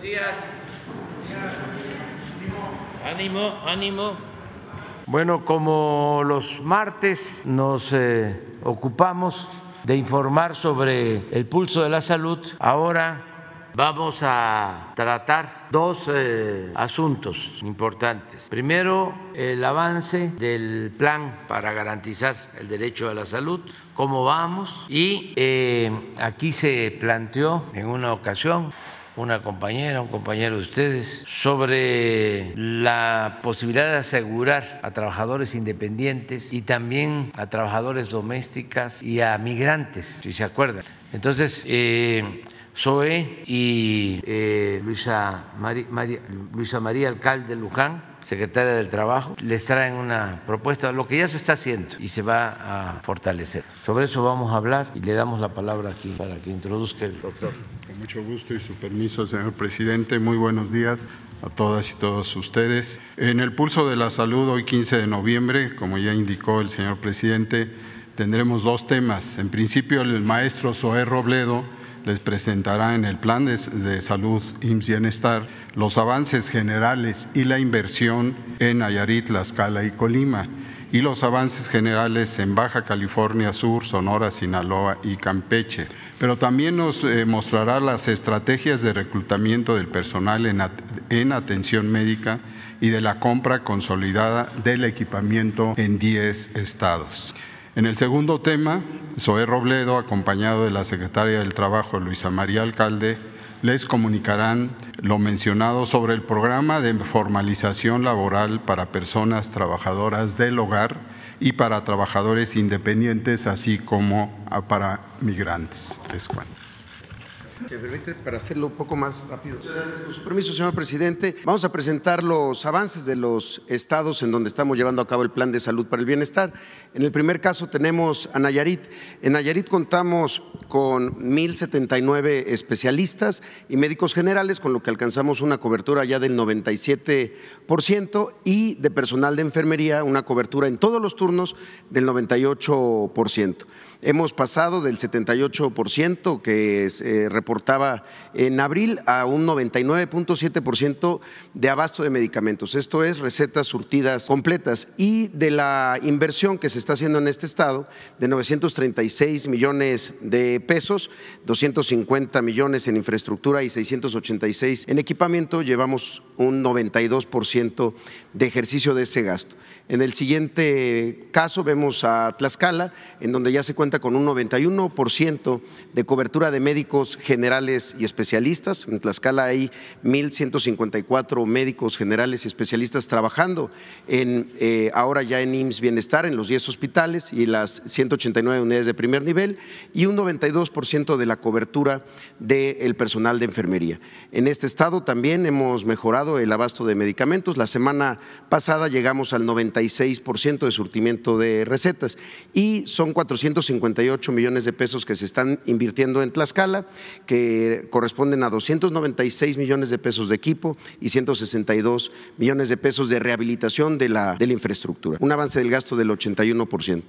Buenos días. Ánimo, ánimo. Bueno, como los martes nos eh, ocupamos de informar sobre el pulso de la salud, ahora vamos a tratar dos eh, asuntos importantes. Primero, el avance del plan para garantizar el derecho a la salud, cómo vamos. Y eh, aquí se planteó en una ocasión una compañera, un compañero de ustedes, sobre la posibilidad de asegurar a trabajadores independientes y también a trabajadores domésticas y a migrantes, si se acuerdan. Entonces, eh, Zoe y eh, Luisa, María, Alcalde Luján secretaria del Trabajo, les traen una propuesta, lo que ya se está haciendo y se va a fortalecer. Sobre eso vamos a hablar y le damos la palabra aquí para que introduzca el doctor. Con mucho gusto y su permiso, señor presidente. Muy buenos días a todas y todos ustedes. En el pulso de la salud, hoy 15 de noviembre, como ya indicó el señor presidente, tendremos dos temas. En principio, el maestro Zoé Robledo les presentará en el Plan de, Salud IMSS Bienestar los avances generales y la inversión en Nayarit, Tlaxcala y Colima y los avances generales en Baja California Sur, Sonora, Sinaloa y Campeche. Pero también nos eh, mostrará las estrategias de reclutamiento del personal en atención médica y de la compra consolidada del equipamiento en 10 estados. En el segundo tema, Zoé Robledo, acompañado de la secretaria del Trabajo, Luisa María Alcalde, les comunicarán lo mencionado sobre el programa de formalización laboral para personas trabajadoras del hogar y para trabajadores independientes, así como para migrantes. Les cuento que permite para hacerlo un poco más rápido. Muchas gracias. Con su permiso, señor presidente, vamos a presentar los avances de los estados en donde estamos llevando a cabo el plan de salud para el bienestar. En el primer caso tenemos a Nayarit. En Nayarit contamos con 1.079 especialistas y médicos generales, con lo que alcanzamos una cobertura ya del 97% y de personal de enfermería una cobertura en todos los turnos del 98%. Hemos pasado del 78% que se reportaba en abril a un 99.7% de abasto de medicamentos. Esto es recetas surtidas completas y de la inversión que se está haciendo en este estado de 936 millones de pesos, 250 millones en infraestructura y 686 en equipamiento, llevamos un 92% de ejercicio de ese gasto. En el siguiente caso vemos a Tlaxcala, en donde ya se cuenta con un 91% de cobertura de médicos generales y especialistas. En Tlaxcala hay 1.154 médicos generales y especialistas trabajando en, eh, ahora ya en IMSS Bienestar, en los 10 hospitales y las 189 unidades de primer nivel, y un 92% de la cobertura del personal de enfermería. En este estado también hemos mejorado el abasto de medicamentos. La semana pasada llegamos al 90 ciento de surtimiento de recetas y son 458 millones de pesos que se están invirtiendo en Tlaxcala, que corresponden a 296 millones de pesos de equipo y 162 millones de pesos de rehabilitación de la, de la infraestructura, un avance del gasto del 81%.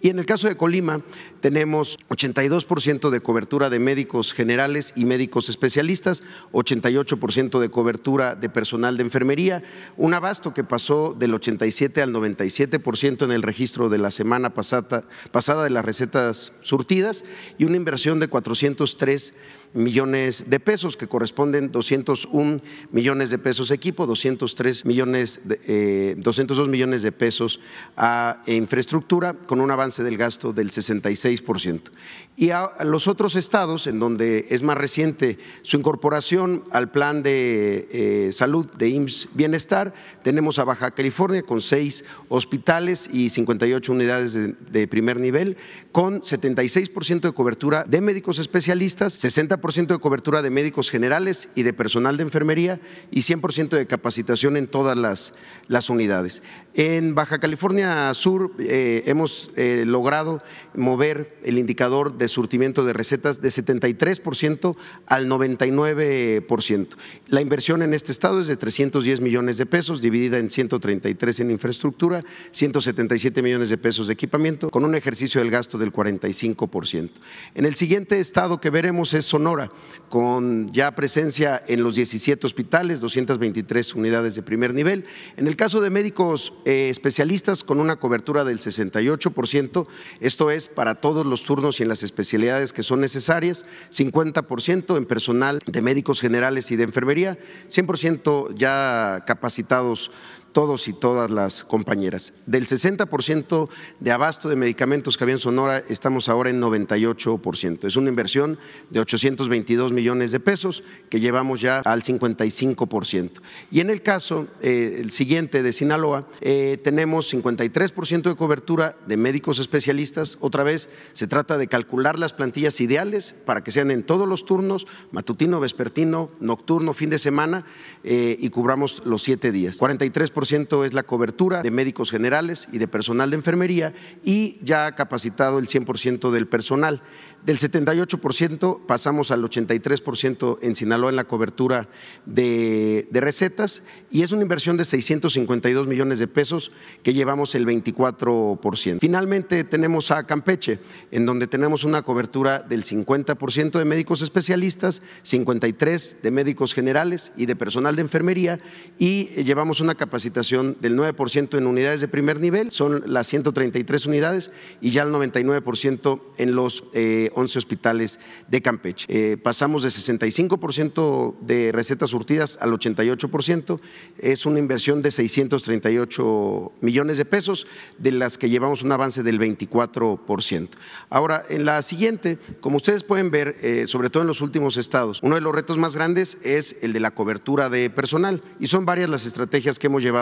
Y en el caso de Colima tenemos 82% de cobertura de médicos generales y médicos especialistas, 88% de cobertura de personal de enfermería, un abasto que pasó del 87 al 97% en el registro de la semana pasada, pasada de las recetas surtidas y una inversión de 403 millones de pesos, que corresponden 201 millones de pesos equipo, 203 millones, de, 202 eh, millones de pesos a infraestructura, con un avance del gasto del 66%. Y a los otros estados, en donde es más reciente su incorporación al plan de eh, salud de IMSS Bienestar, tenemos a Baja California con seis hospitales y 58 unidades de, de primer nivel, con 76% de cobertura de médicos especialistas, 60 ciento de cobertura de médicos generales y de personal de enfermería y 100% de capacitación en todas las, las unidades. En Baja California Sur eh, hemos eh, logrado mover el indicador de surtimiento de recetas de 73% al 99%. La inversión en este estado es de 310 millones de pesos, dividida en 133 en infraestructura, 177 millones de pesos de equipamiento, con un ejercicio del gasto del 45%. En el siguiente estado que veremos es Sonora con ya presencia en los 17 hospitales, 223 unidades de primer nivel. En el caso de médicos especialistas, con una cobertura del 68%, esto es para todos los turnos y en las especialidades que son necesarias, 50% en personal de médicos generales y de enfermería, 100% ya capacitados todos y todas las compañeras. Del 60% de abasto de medicamentos que había en Sonora, estamos ahora en 98%. Es una inversión de 822 millones de pesos que llevamos ya al 55%. Y en el caso, eh, el siguiente de Sinaloa, eh, tenemos 53% de cobertura de médicos especialistas. Otra vez, se trata de calcular las plantillas ideales para que sean en todos los turnos, matutino, vespertino, nocturno, fin de semana, eh, y cubramos los siete días. 43 es la cobertura de médicos generales y de personal de enfermería y ya ha capacitado el 100% del personal. Del 78% pasamos al 83% en Sinaloa en la cobertura de, de, recetas y es una inversión de 652 millones de pesos que llevamos el 24%. Finalmente tenemos a Campeche, en donde tenemos una cobertura del 50% de médicos especialistas, 53 de médicos generales y de personal de enfermería y llevamos una del 9% en unidades de primer nivel, son las 133 unidades y ya el 99% en los eh, 11 hospitales de Campeche. Eh, pasamos de 65% de recetas surtidas al 88%, es una inversión de 638 millones de pesos, de las que llevamos un avance del 24%. Ahora, en la siguiente, como ustedes pueden ver, eh, sobre todo en los últimos estados, uno de los retos más grandes es el de la cobertura de personal y son varias las estrategias que hemos llevado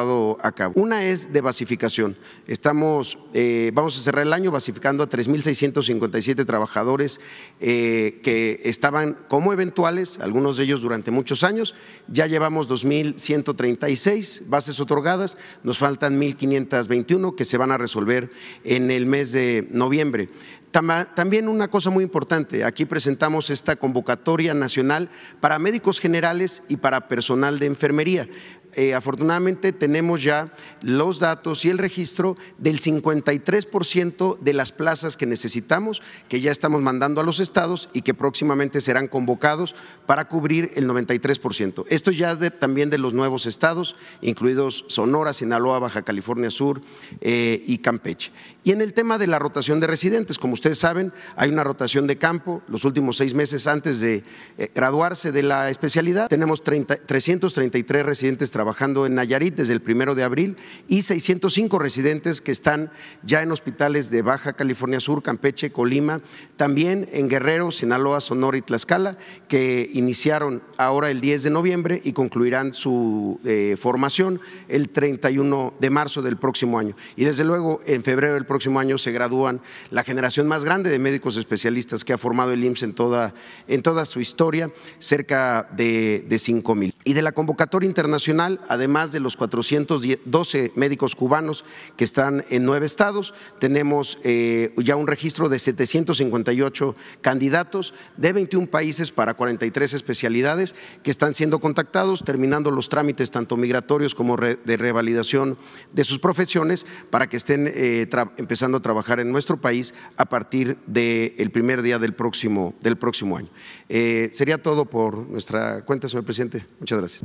Una es de basificación. Estamos, eh, vamos a cerrar el año basificando a 3.657 trabajadores eh, que estaban como eventuales, algunos de ellos durante muchos años. Ya llevamos 2.136 bases otorgadas, nos faltan 1.521 que se van a resolver en el mes de noviembre. También una cosa muy importante, aquí presentamos esta convocatoria nacional para médicos generales y para personal de enfermería. Eh, afortunadamente tenemos ya los datos y el registro del 53% de las plazas que necesitamos, que ya estamos mandando a los estados y que próximamente serán convocados para cubrir el 93%. Esto ya también de los nuevos estados, incluidos Sonora, Sinaloa, Baja California Sur eh, y Campeche. Y en el tema de la rotación de residentes, como ustedes saben, hay una rotación de campo los últimos seis meses antes de eh, graduarse de la especialidad. Tenemos 333 residentes trabajando en Nayarit desde el primero de abril y 605 residentes que están ya en hospitales de Baja California Sur, Campeche, Colima, también en Guerrero, Sinaloa, Sonora y Tlaxcala, que iniciaron ahora el 10 de noviembre y concluirán su eh, formación el 31 de marzo del próximo año. Y desde luego en febrero del próximo próximo año se gradúan la generación más grande de médicos especialistas que ha formado el IMSS en toda, en toda su historia, cerca de, de 5 mil. Y de la convocatoria internacional, además de los 412 médicos cubanos que están en nueve estados, tenemos eh, ya un registro de 758 candidatos de 21 países para 43 especialidades que están siendo contactados, terminando los trámites tanto migratorios como de revalidación de sus profesiones para que estén eh, empezando a trabajar en nuestro país a partir del primer día del próximo, del próximo año. Eh, sería todo por nuestra cuenta, señor presidente. Muchas gracias.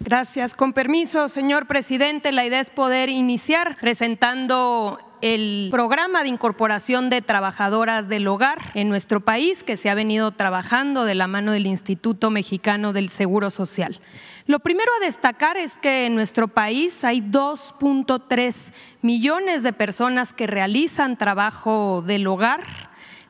Gracias. Con permiso, señor presidente, la idea es poder iniciar presentando el programa de incorporación de trabajadoras del hogar en nuestro país que se ha venido trabajando de la mano del Instituto Mexicano del Seguro Social. Lo primero a destacar es que en nuestro país hay 2.3 millones de personas que realizan trabajo del hogar.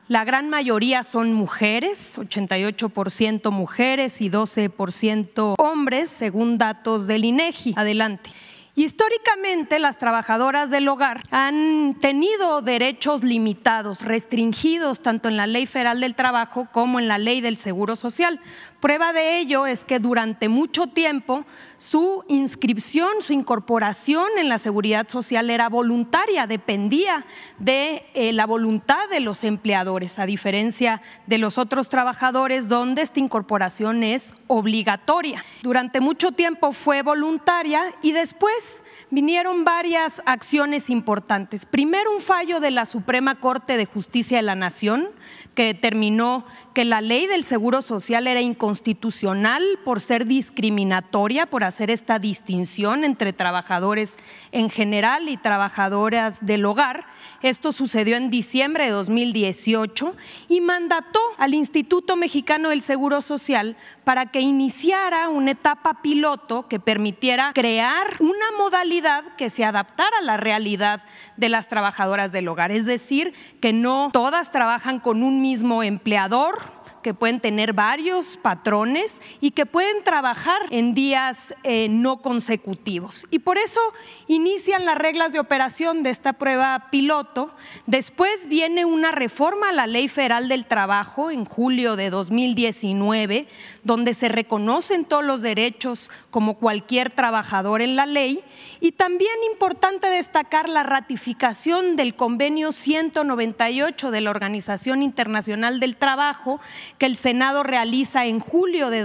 La gran mayoría son mujeres, 88% mujeres y 12% hombres, según datos del INEGI. Adelante. Históricamente las trabajadoras del hogar han tenido derechos limitados, restringidos tanto en la Ley Federal del Trabajo como en la Ley del Seguro Social. Prueba de ello es que durante mucho tiempo su inscripción, su incorporación en la seguridad social era voluntaria, dependía de eh, la voluntad de los empleadores, a diferencia de los otros trabajadores donde esta incorporación es obligatoria. Durante mucho tiempo fue voluntaria y después vinieron varias acciones importantes. Primero un fallo de la Suprema Corte de Justicia de la Nación que que determinó que la ley del Seguro Social era inconstitucional por ser discriminatoria, por hacer esta distinción entre trabajadores en general y trabajadoras del hogar. Esto sucedió en diciembre de 2018 y mandató al Instituto Mexicano del Seguro Social para que iniciara una etapa piloto que permitiera crear una modalidad que se adaptara a la realidad de las trabajadoras del hogar. Es decir, que no todas trabajan con un mismo empleador que pueden tener varios patrones y que pueden trabajar en días eh, no consecutivos. Y por eso inician las reglas de operación de esta prueba piloto. Después viene una reforma a la Ley Federal del Trabajo en julio de 2019, donde se reconocen todos los derechos como cualquier trabajador en la ley. Y también importante destacar la ratificación del convenio 198 de la Organización Internacional del Trabajo, que el Senado realiza en julio de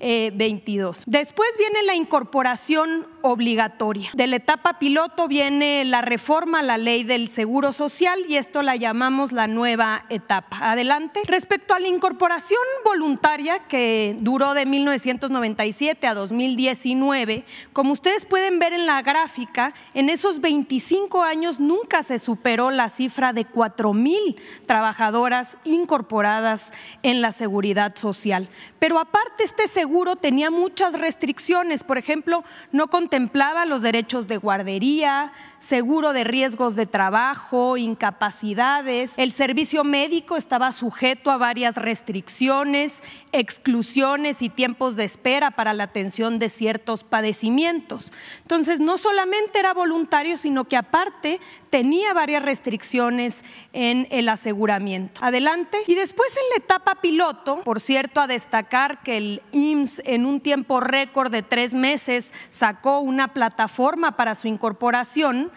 2022. Después viene la incorporación obligatoria. De la etapa piloto viene la reforma a la ley del Seguro Social y esto la llamamos la nueva etapa. Adelante. Respecto a la incorporación voluntaria que duró de 1997 a 2019, como ustedes pueden ver en la gráfica, en esos 25 años nunca se superó la cifra de 4 mil trabajadoras incorporadas en la seguridad social. Pero aparte este seguro tenía muchas restricciones, por ejemplo, no contemplaba los derechos de guardería, seguro de riesgos de trabajo, incapacidades. El servicio médico estaba sujeto a varias restricciones, exclusiones y tiempos de espera para la atención de ciertos padecimientos. Entonces, no solamente era voluntario, sino que aparte tenía varias restricciones en el aseguramiento. Adelante. Y después en la etapa piloto, por cierto, a destacar que el IMSS en un tiempo récord de tres meses sacó una plataforma para su incorporación,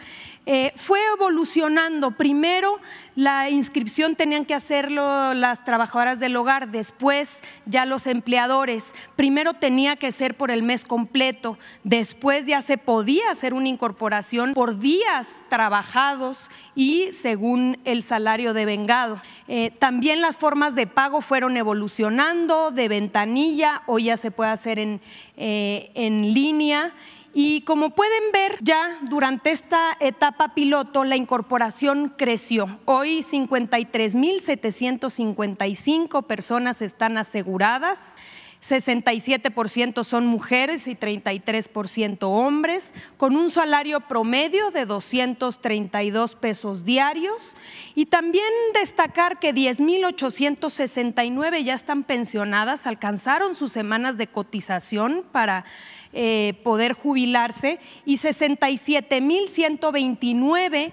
eh, fue evolucionando. Primero, la inscripción tenían que hacerlo las trabajadoras del hogar, después ya los empleadores. Primero tenía que ser por el mes completo, después ya se podía hacer una incorporación por días trabajados y según el salario de vengado. Eh, también las formas de pago fueron evolucionando de ventanilla, hoy ya se puede hacer en, eh, en línea. Y como pueden ver, ya durante esta etapa piloto la incorporación creció. Hoy 53.755 personas están aseguradas. 67% son mujeres y 33% hombres, con un salario promedio de 232 pesos diarios. Y también destacar que 10.869 ya están pensionadas, alcanzaron sus semanas de cotización para eh, poder jubilarse y 67.129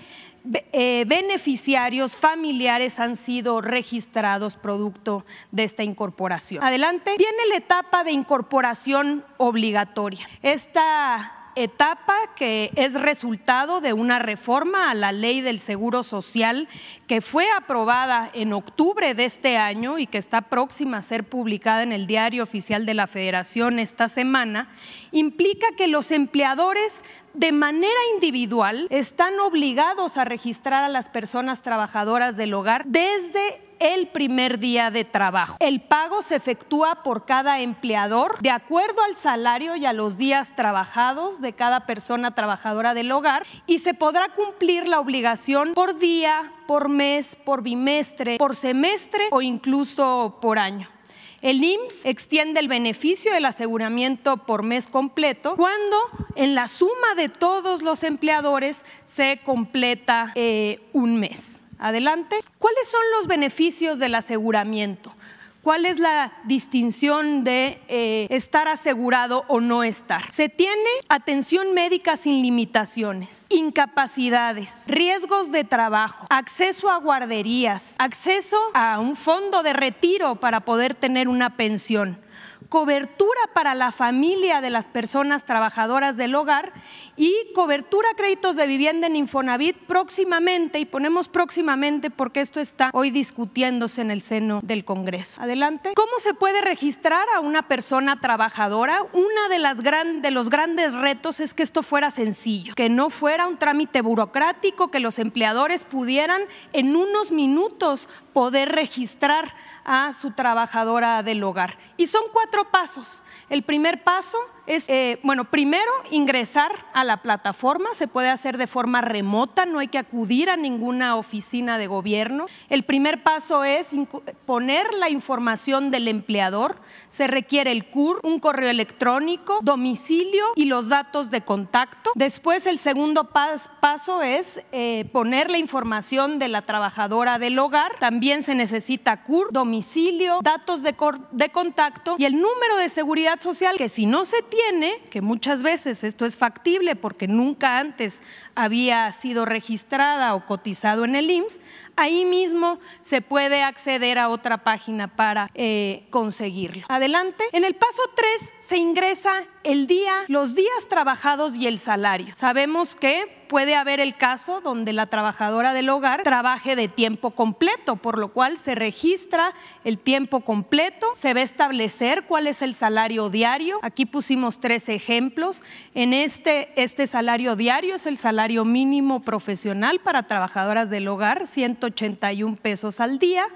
eh, beneficiarios familiares han sido registrados producto de esta incorporación. Adelante. Viene la etapa de incorporación obligatoria. Esta etapa que es resultado de una reforma a la ley del Seguro Social que fue aprobada en octubre de este año y que está próxima a ser publicada en el Diario Oficial de la Federación esta semana, implica que los empleadores de manera individual están obligados a registrar a las personas trabajadoras del hogar desde el primer día de trabajo. El pago se efectúa por cada empleador de acuerdo al salario y a los días trabajados de cada persona trabajadora del hogar y se podrá cumplir la obligación por día, por mes, por bimestre, por semestre o incluso por año. El IMSS extiende el beneficio del aseguramiento por mes completo cuando en la suma de todos los empleadores se completa eh, un mes. Adelante. ¿Cuáles son los beneficios del aseguramiento? ¿Cuál es la distinción de eh, estar asegurado o no estar? Se tiene atención médica sin limitaciones, incapacidades, riesgos de trabajo, acceso a guarderías, acceso a un fondo de retiro para poder tener una pensión cobertura para la familia de las personas trabajadoras del hogar y cobertura créditos de vivienda en Infonavit próximamente, y ponemos próximamente porque esto está hoy discutiéndose en el seno del Congreso. Adelante. ¿Cómo se puede registrar a una persona trabajadora? Una de las de los grandes retos es que esto fuera sencillo, que no fuera un trámite burocrático, que los empleadores pudieran en unos minutos poder registrar a su trabajadora del hogar. Y son cuatro pasos. El primer paso es, eh, bueno, primero ingresar a la plataforma, se puede hacer de forma remota, no hay que acudir a ninguna oficina de gobierno. El primer paso es poner la información del empleador, se requiere el CUR, un correo electrónico, domicilio y los datos de contacto. Después el segundo paso es eh, poner la información de la trabajadora del hogar, también se necesita CUR, domicilio, datos de, de contacto y el número de seguridad social, que si no se tiene, que muchas veces esto es factible porque nunca antes había sido registrada o cotizado en el IMSS, ahí mismo se puede acceder a otra página para eh, conseguirlo. Adelante. En el paso 3 se ingresa el día, los días trabajados y el salario. Sabemos que puede haber el caso donde la trabajadora del hogar trabaje de tiempo completo, por lo cual se registra el tiempo completo, se va a establecer cuál es el salario diario. Aquí pusimos tres ejemplos. En este, este salario diario es el salario mínimo profesional para trabajadoras del hogar, 181 pesos al día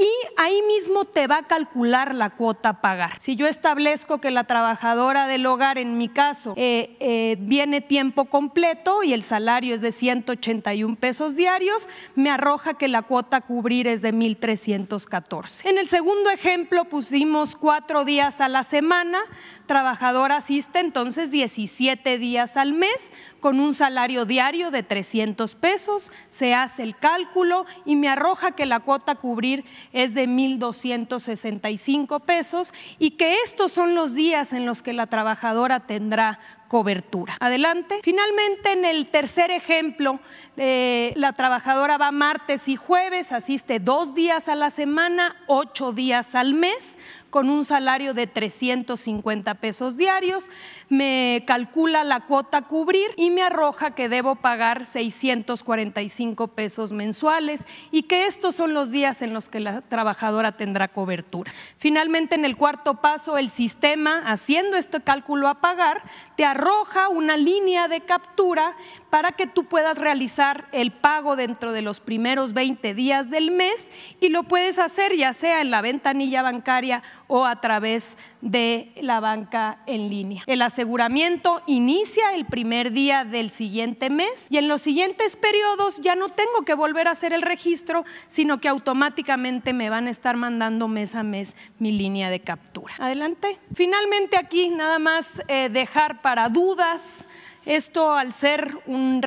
y ahí mismo te va a calcular la cuota a pagar. Si yo establezco que la trabajadora del hogar, en mi caso, eh, eh, viene tiempo completo y el salario es de 181 pesos diarios, me arroja que la cuota a cubrir es de 1.314. En el segundo ejemplo pusimos cuatro días a la semana, trabajador asiste entonces 17 días al mes con un salario diario de 300 pesos, se hace el cálculo y me arroja que la cuota a cubrir es de 1.265 pesos y que estos son los días en los que la trabajadora tendrá cobertura. Adelante. Finalmente, en el tercer ejemplo, eh, la trabajadora va martes y jueves, asiste dos días a la semana, ocho días al mes, con un salario de 350 pesos diarios, me calcula la cuota a cubrir y me arroja que debo pagar 645 pesos mensuales y que estos son los días en los que la trabajadora tendrá cobertura. Finalmente, en el cuarto paso, el sistema, haciendo este cálculo a pagar, te arroja una línea de captura para que tú puedas realizar el pago dentro de los primeros 20 días del mes y lo puedes hacer ya sea en la ventanilla bancaria o a través de la banca en línea. El aseguramiento inicia el primer día del siguiente mes y en los siguientes periodos ya no tengo que volver a hacer el registro, sino que automáticamente me van a estar mandando mes a mes mi línea de captura. Adelante. Finalmente aquí nada más eh, dejar para dudas esto al ser un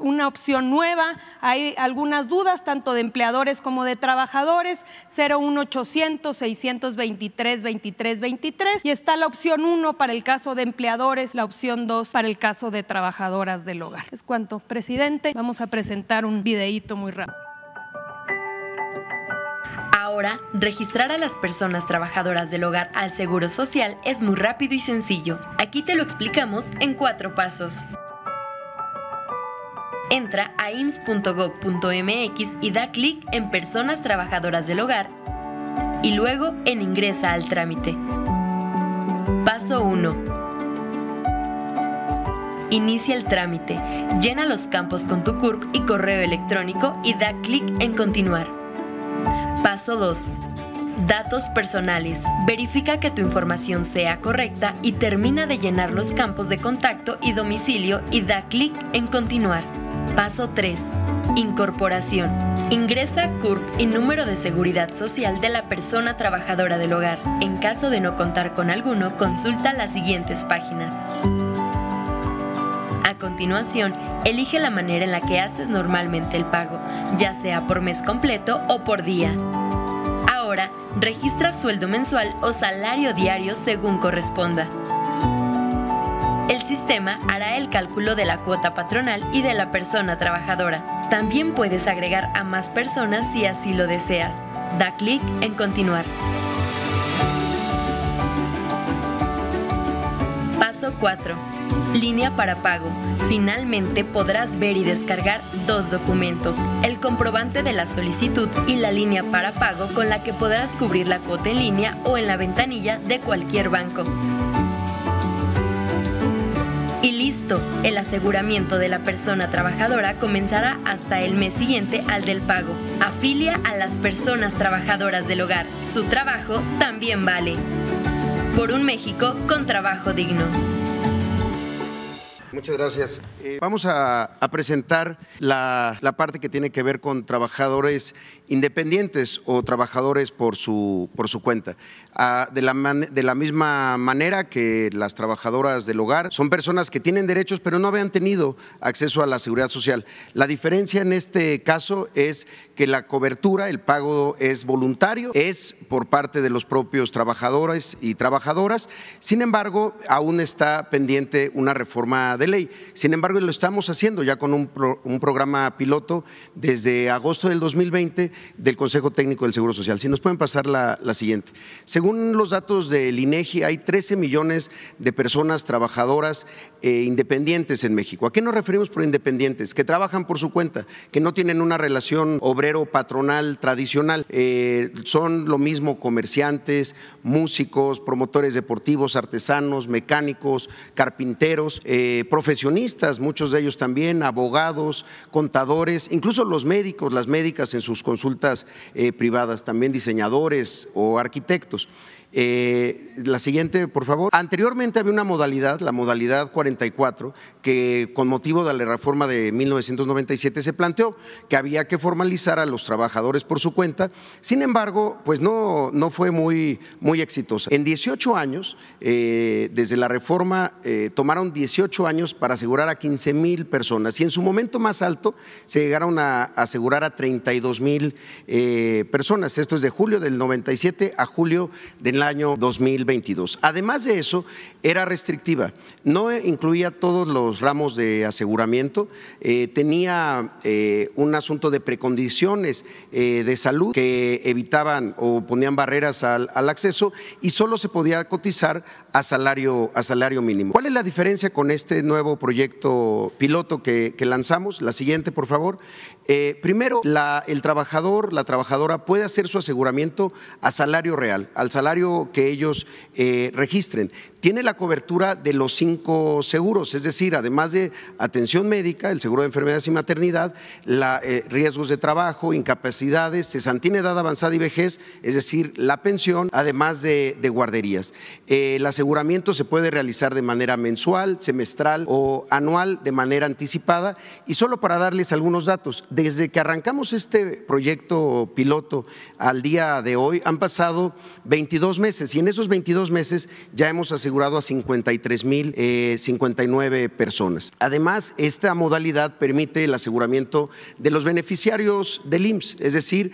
una opción nueva, hay algunas dudas tanto de empleadores como de trabajadores, 01800 623 23 23 y está la opción 1 para el caso de empleadores, la opción 2 para el caso de trabajadoras del hogar. Es cuanto, presidente, vamos a presentar un videíto muy rápido. Ahora, registrar a las personas trabajadoras del hogar al Seguro Social es muy rápido y sencillo. Aquí te lo explicamos en cuatro pasos. Entra a ins.gov.mx y da clic en Personas Trabajadoras del Hogar y luego en Ingresa al trámite. Paso 1. Inicia el trámite, llena los campos con tu CURP y correo electrónico y da clic en Continuar. Paso 2. Datos personales. Verifica que tu información sea correcta y termina de llenar los campos de contacto y domicilio y da clic en Continuar. Paso 3. Incorporación. Ingresa CURP y número de seguridad social de la persona trabajadora del hogar. En caso de no contar con alguno, consulta las siguientes páginas. Continuación, elige la manera en la que haces normalmente el pago, ya sea por mes completo o por día. Ahora, registra sueldo mensual o salario diario según corresponda. El sistema hará el cálculo de la cuota patronal y de la persona trabajadora. También puedes agregar a más personas si así lo deseas. Da clic en Continuar. Paso 4 Línea para pago. Finalmente podrás ver y descargar dos documentos, el comprobante de la solicitud y la línea para pago con la que podrás cubrir la cuota en línea o en la ventanilla de cualquier banco. Y listo el aseguramiento de la persona trabajadora comenzará hasta el mes siguiente al del pago. Afilia a las personas trabajadoras del hogar. Su trabajo también vale. Por un México con trabajo digno. Muchas gracias. Eh, vamos a, presentar la, parte que tiene que ver con trabajadores independientes o trabajadores por su, por su cuenta. Ah, de, la de la misma manera que las trabajadoras del hogar son personas que tienen derechos pero no habían tenido acceso a la seguridad social. La diferencia en este caso es que la cobertura, el pago es voluntario, es por parte de los propios trabajadores y trabajadoras. Sin embargo, aún está pendiente una reforma de ley. Sin embargo, lo estamos haciendo ya con un, programa piloto desde agosto del 2020 del Consejo Técnico del Seguro Social. Si nos pueden pasar la, siguiente. Según los datos del INEGI, hay 13 millones de personas trabajadoras eh, independientes en México. ¿A qué nos referimos por independientes? Que trabajan por su cuenta, que no tienen una relación obrero-patronal tradicional. Eh, son lo mismo comerciantes, músicos, promotores deportivos, artesanos, mecánicos, carpinteros, eh, profesionistas, muchos de ellos también, abogados, contadores, incluso los médicos, las médicas en sus consultas eh, privadas, también diseñadores o arquitectos. Eh, la siguiente, por favor. Anteriormente había una modalidad, la modalidad 44, que con motivo de la reforma de 1997 se planteó que había que formalizar a los trabajadores por su cuenta. Sin embargo, pues no, no fue muy, muy exitosa. En 18 años, eh, desde la reforma, eh, tomaron 18 años para asegurar a 15 mil personas y en su momento más alto se llegaron a asegurar a 32 mil personas. Esto es de julio del 97 a julio del el año 2022. Además de eso, era restrictiva, no incluía todos los ramos de aseguramiento, eh, tenía eh, un asunto de precondiciones eh, de salud que evitaban o ponían barreras al, acceso y solo se podía cotizar a salario, a salario mínimo. ¿Cuál es la diferencia con este nuevo proyecto piloto que, lanzamos? La siguiente, por favor. Primero, el trabajador, la trabajadora puede hacer su aseguramiento a salario real, al salario que ellos eh, registren. Tiene la cobertura de los cinco seguros, es decir, además de atención médica, el seguro de enfermedades y maternidad, la, eh, riesgos de trabajo, incapacidades, cesantía edad avanzada y vejez, es decir, la pensión, además de, guarderías. Eh, el aseguramiento se puede realizar de manera mensual, semestral o anual, de manera anticipada. Y solo para darles algunos datos, desde que arrancamos este proyecto piloto al día de hoy, han pasado 22 meses y en esos 22 meses ya hemos asegurado a 53 mil 59 eh, personas. Además, esta modalidad permite el aseguramiento de los beneficiarios del IMSS, es decir,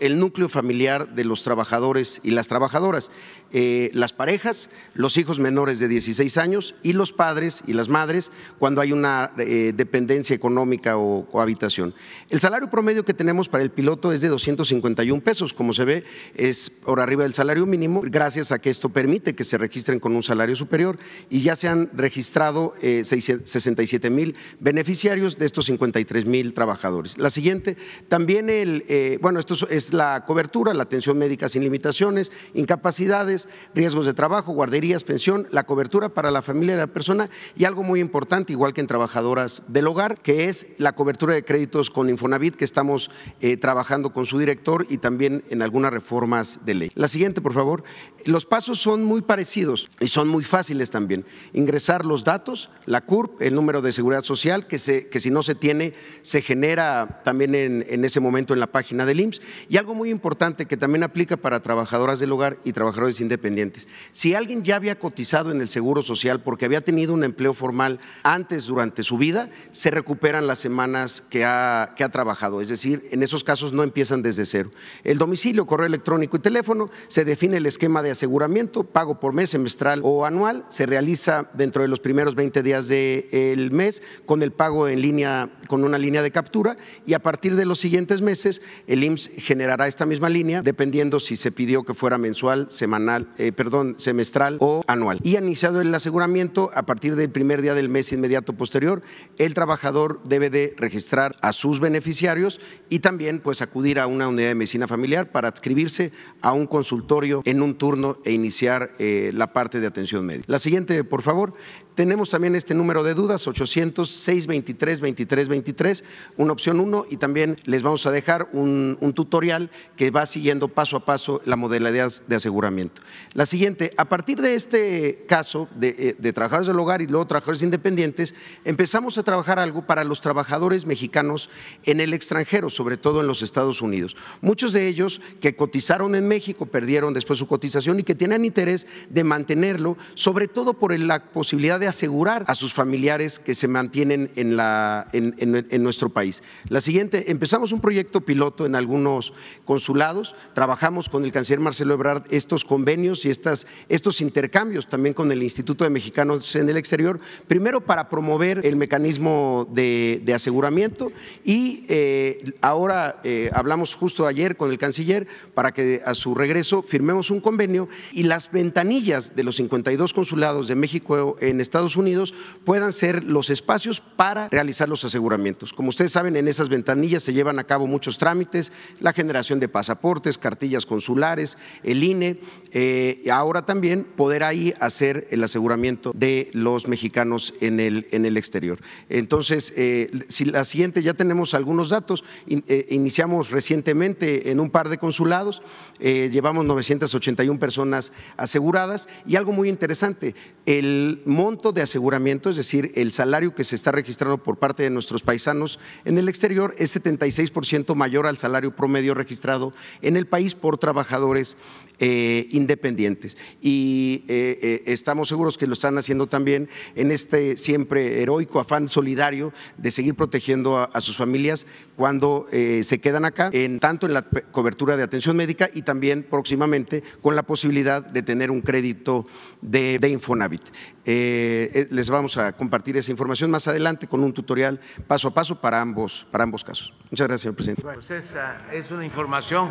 el núcleo familiar de los trabajadores y las trabajadoras, eh, las parejas, los hijos menores de 16 años y los padres y las madres cuando hay una eh, dependencia económica o, o habitación. El salario promedio que tenemos para el piloto es de 251 pesos, como se ve, es por arriba del salario mínimo gracias a que esto permite que se registren con un salario superior y ya se han registrado 67 eh, mil beneficiarios de estos 53 mil trabajadores. La siguiente, también el, eh, bueno, esto es la cobertura, la atención médica sin limitaciones, incapacidades, riesgos de trabajo, guarderías, pensión, la cobertura para la familia de la persona y algo muy importante, igual que en trabajadoras del hogar, que es la cobertura de créditos con Infonavit, que estamos eh, trabajando con su director y también en algunas reformas de ley. La siguiente, por favor. Los pasos son muy parecidos y son muy fáciles también. Ingresar los datos, la CURP, el número de seguridad social, que si no se tiene, se genera también en, en, ese momento en la página del IMSS. Y algo muy importante que también aplica para trabajadoras del hogar y trabajadores independientes. Si alguien ya había cotizado en el Seguro Social porque había tenido un empleo formal antes durante su vida, se recuperan las semanas que ha, que ha trabajado. Es decir, en esos casos no empiezan desde cero. El domicilio, correo electrónico y teléfono se define el esquema de aseguramiento, pago por mes, semestral o anual, se realiza dentro de los primeros 20 días del mes con el pago en línea, con una línea de captura y a partir de los siguientes meses el IMSS generará esta misma línea dependiendo si se pidió que fuera mensual, semanal, eh, perdón, semestral o anual. Y iniciado el aseguramiento, a partir del primer día del mes inmediato posterior, el trabajador debe de registrar a sus beneficiarios y también pues acudir a una unidad de medicina familiar para adscribirse a un consultorio en un turno e iniciar eh, la parte de atención médica. La siguiente, por favor. Tenemos también este número de dudas, 800-623-2323, una opción 1 y también les vamos a dejar un, tutorial que va siguiendo paso a paso la modalidad de aseguramiento. La siguiente, a partir de este caso de, eh, de trabajadores del hogar y luego trabajadores independientes, empezamos a trabajar algo para los trabajadores mexicanos en el extranjero, sobre todo en los Estados Unidos. Muchos de ellos que cotizaron en México perdieron después su cotización y que tienen interés de mantenerlo, sobre todo por la posibilidad de asegurar a sus familiares que se mantienen en, la, en, nuestro país. La siguiente, empezamos un proyecto piloto en algunos consulados, trabajamos con el canciller Marcelo Ebrard estos convenios y estas, estos intercambios también con el Instituto de Mexicanos en el Exterior, primero para promover el mecanismo de, aseguramiento y eh, ahora eh, hablamos justo ayer con el canciller para que a su regreso firmemos un convenio y las ventanillas de los 52 consulados de México en Estados Estados Unidos puedan ser los espacios para realizar los aseguramientos. Como ustedes saben, en esas ventanillas se llevan a cabo muchos trámites, la generación de pasaportes, cartillas consulares, el INE, eh, ahora también poder ahí hacer el aseguramiento de los mexicanos en el, en el exterior. Entonces, eh, si la siguiente ya tenemos algunos datos, eh, iniciamos recientemente en un par de consulados, llevamos 981 personas aseguradas y algo muy interesante, el monto de aseguramiento, es decir, el salario que se está registrando por parte de nuestros paisanos en el exterior es 76% mayor al salario promedio registrado en el país por trabajadores eh, independientes. Y eh, eh, estamos seguros que lo están haciendo también en este siempre heroico afán solidario de seguir protegiendo a, sus familias cuando se quedan acá, en, tanto en la cobertura de atención médica y también próximamente con la posibilidad de tener un crédito de, Infonavit. les vamos a compartir esa información más adelante con un tutorial paso a paso para ambos, para ambos casos. Muchas gracias, señor presidente. Pues esa es una información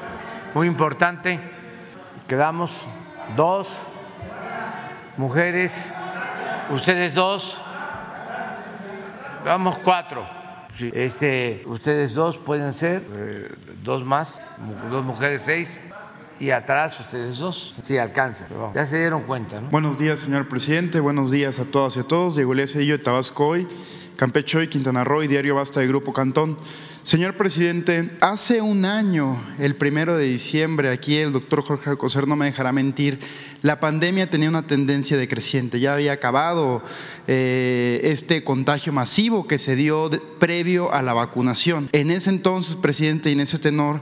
muy importante Quedamos dos mujeres, ustedes dos, vamos cuatro. Este, ustedes dos pueden ser, eh, dos más, dos mujeres, seis, y atrás ustedes dos, si alcanza. Ya se dieron cuenta, ¿no? Buenos días, señor presidente. Buenos días a todas y a todos. Diego Elías de Tabasco hoy, Campeche hoy, Quintana Roo y Diario Basta de Grupo Cantón. Señor presidente, hace un año, el primero de diciembre, aquí el doctor Jorge Alcocer no me dejará mentir, la pandemia tenía una tendencia decreciente. Ya había acabado eh, este contagio masivo que se dio previo a la vacunación. En ese entonces, presidente, y en ese tenor,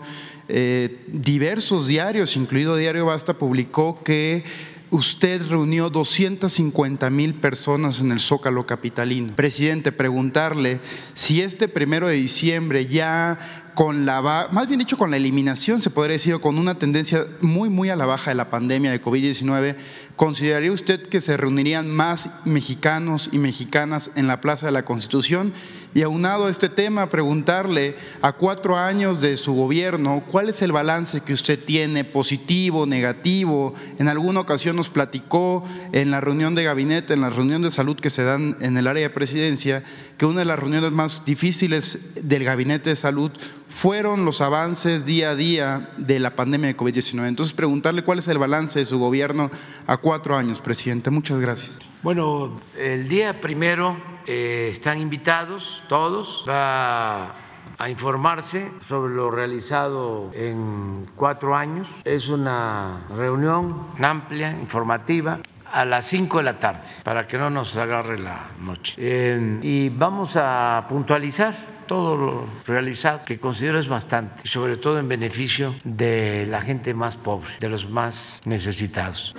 eh, diversos diarios, incluido Diario Basta, publicó que usted reunió 250 mil personas en el Zócalo Capitalino. Presidente, preguntarle si este primero de diciembre ya con la, más bien dicho, con la eliminación, se podría decir, con una tendencia muy, muy a la baja de la pandemia de COVID-19, ¿consideraría usted que se reunirían más mexicanos y mexicanas en la Plaza de la Constitución? Y aunado a este tema, preguntarle a cuatro años de su gobierno, ¿cuál es el balance que usted tiene, positivo, negativo? En alguna ocasión nos platicó en la reunión de gabinete, en la reunión de salud que se dan en el área de presidencia, que una de las reuniones más difíciles del gabinete de salud fueron los avances día a día de la pandemia de COVID-19. Entonces, preguntarle cuál es el balance de su gobierno a cuatro años, presidente. Muchas gracias. Bueno, el día primero eh, están invitados todos. Va a informarse sobre lo realizado en cuatro años. Es una reunión amplia, informativa a las cinco de la tarde, para que no nos agarre la noche. Eh, y vamos a puntualizar todo lo realizado, que considero es bastante, sobre todo en beneficio de la gente más pobre, de los más necesitados.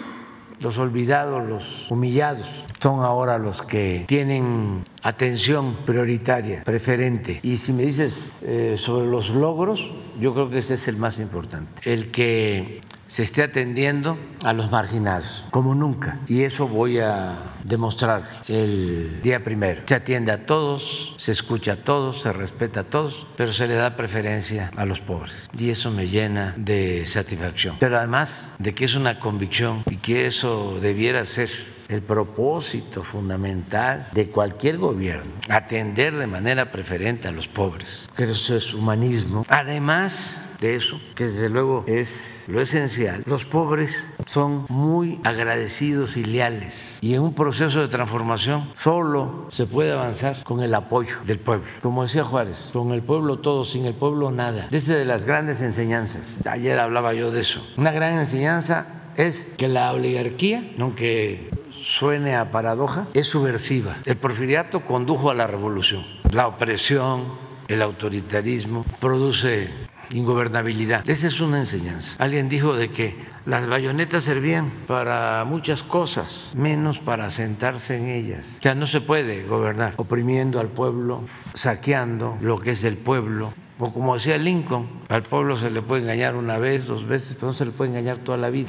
Los olvidados, los humillados, son ahora los que tienen atención prioritaria, preferente. Y si me dices eh, sobre los logros, yo creo que ese es el más importante. El que se esté atendiendo a los marginados, como nunca. Y eso voy a demostrar el día primero. Se atiende a todos, se escucha a todos, se respeta a todos, pero se le da preferencia a los pobres. Y eso me llena de satisfacción. Pero además de que es una convicción y que eso debiera ser el propósito fundamental de cualquier gobierno, atender de manera preferente a los pobres. Pero eso es humanismo. Además, de eso, que desde luego es lo esencial. Los pobres son muy agradecidos y leales y en un proceso de transformación solo se puede avanzar con el apoyo del pueblo. Como decía Juárez, con el pueblo todo, sin el pueblo nada. Desde de las grandes enseñanzas. Ayer hablaba yo de eso. Una gran enseñanza es que la oligarquía, aunque suene a paradoja, es subversiva. El porfiriato condujo a la revolución. La opresión, el autoritarismo produce ingobernabilidad. Esa es una enseñanza. Alguien dijo de que las bayonetas servían para muchas cosas, menos para sentarse en ellas. O sea, no se puede gobernar oprimiendo al pueblo, saqueando lo que es del pueblo. O como decía Lincoln, al pueblo se le puede engañar una vez, dos veces, pero no se le puede engañar toda la vida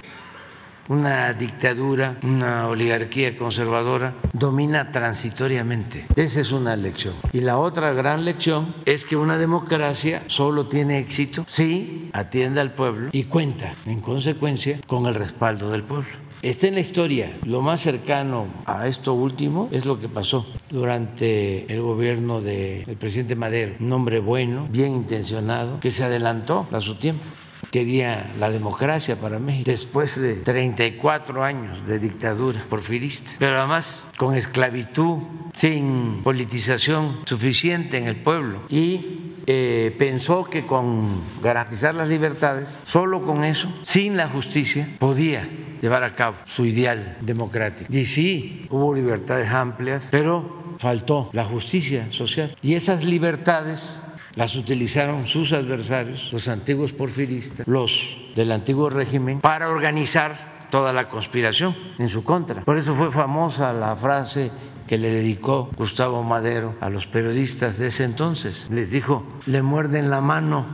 una dictadura, una oligarquía conservadora, domina transitoriamente. Esa es una lección. Y la otra gran lección es que una democracia solo tiene éxito si atiende al pueblo y cuenta, en consecuencia, con el respaldo del pueblo. Está en la historia. Lo más cercano a esto último es lo que pasó durante el gobierno del presidente Madero. Un hombre bueno, bien intencionado, que se adelantó a su tiempo quería la democracia para México después de 34 años de dictadura porfirista, pero además con esclavitud, sin politización suficiente en el pueblo y eh, pensó que con garantizar las libertades, solo con eso, sin la justicia, podía llevar a cabo su ideal democrático. Y sí, hubo libertades amplias, pero faltó la justicia social. Y esas libertades las utilizaron sus adversarios, los antiguos porfiristas, los del antiguo régimen, para organizar toda la conspiración en su contra. Por eso fue famosa la frase que le dedicó Gustavo Madero a los periodistas de ese entonces. Les dijo, le muerden la mano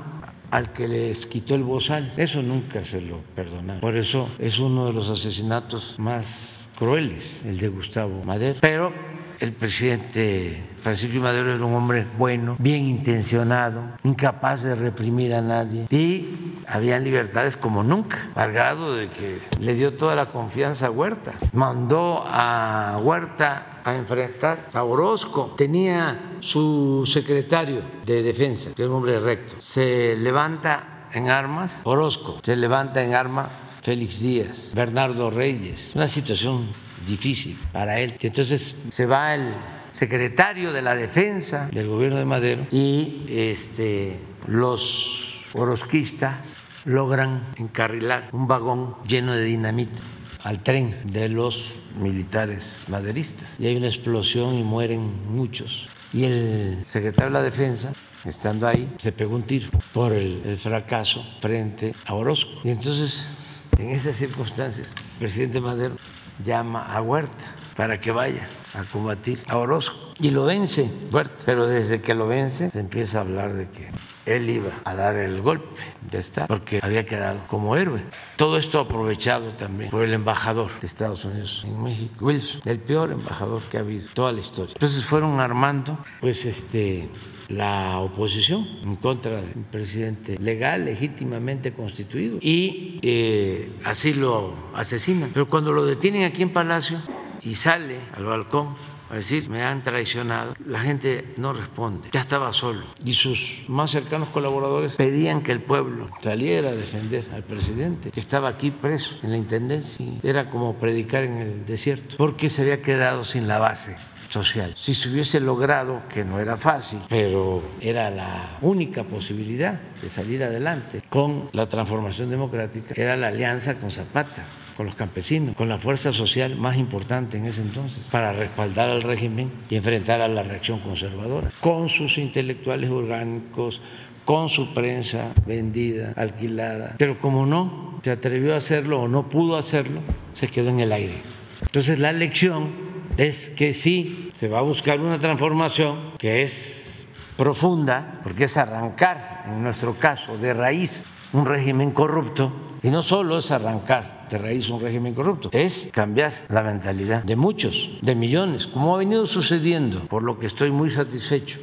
al que les quitó el bozal. Eso nunca se lo perdonaron. Por eso es uno de los asesinatos más crueles, el de Gustavo Madero. Pero el presidente Francisco Madero era un hombre bueno, bien intencionado, incapaz de reprimir a nadie y habían libertades como nunca, al grado de que le dio toda la confianza a Huerta. Mandó a Huerta a enfrentar a Orozco. Tenía su secretario de defensa, que era un hombre recto. Se levanta en armas Orozco, se levanta en armas Félix Díaz, Bernardo Reyes. Una situación difícil para él. Entonces se va el secretario de la defensa del gobierno de Madero y este, los orosquistas logran encarrilar un vagón lleno de dinamita al tren de los militares maderistas. Y hay una explosión y mueren muchos. Y el secretario de la defensa, estando ahí, se pegó un tiro por el, el fracaso frente a Orozco. Y entonces, en esas circunstancias, el presidente Madero llama a Huerta para que vaya a combatir a Orozco y lo vence Huerta. Pero desde que lo vence se empieza a hablar de que él iba a dar el golpe de Estado porque había quedado como héroe. Todo esto aprovechado también por el embajador de Estados Unidos en México, Wilson, el peor embajador que ha habido toda la historia. Entonces fueron armando pues este la oposición en contra del presidente legal, legítimamente constituido, y eh, así lo asesinan. Pero cuando lo detienen aquí en Palacio y sale al balcón a decir, me han traicionado, la gente no responde, ya estaba solo. Y sus más cercanos colaboradores pedían que el pueblo saliera a defender al presidente, que estaba aquí preso en la Intendencia. Era como predicar en el desierto, porque se había quedado sin la base social. Si se hubiese logrado, que no era fácil, pero era la única posibilidad de salir adelante con la transformación democrática, era la alianza con Zapata con los campesinos, con la fuerza social más importante en ese entonces, para respaldar al régimen y enfrentar a la reacción conservadora, con sus intelectuales orgánicos, con su prensa vendida, alquilada. Pero como no se atrevió a hacerlo o no pudo hacerlo, se quedó en el aire. Entonces la lección es que sí, se va a buscar una transformación que es profunda, porque es arrancar, en nuestro caso, de raíz un régimen corrupto, y no solo es arrancar de raíz un régimen corrupto, es cambiar la mentalidad de muchos, de millones, como ha venido sucediendo, por lo que estoy muy satisfecho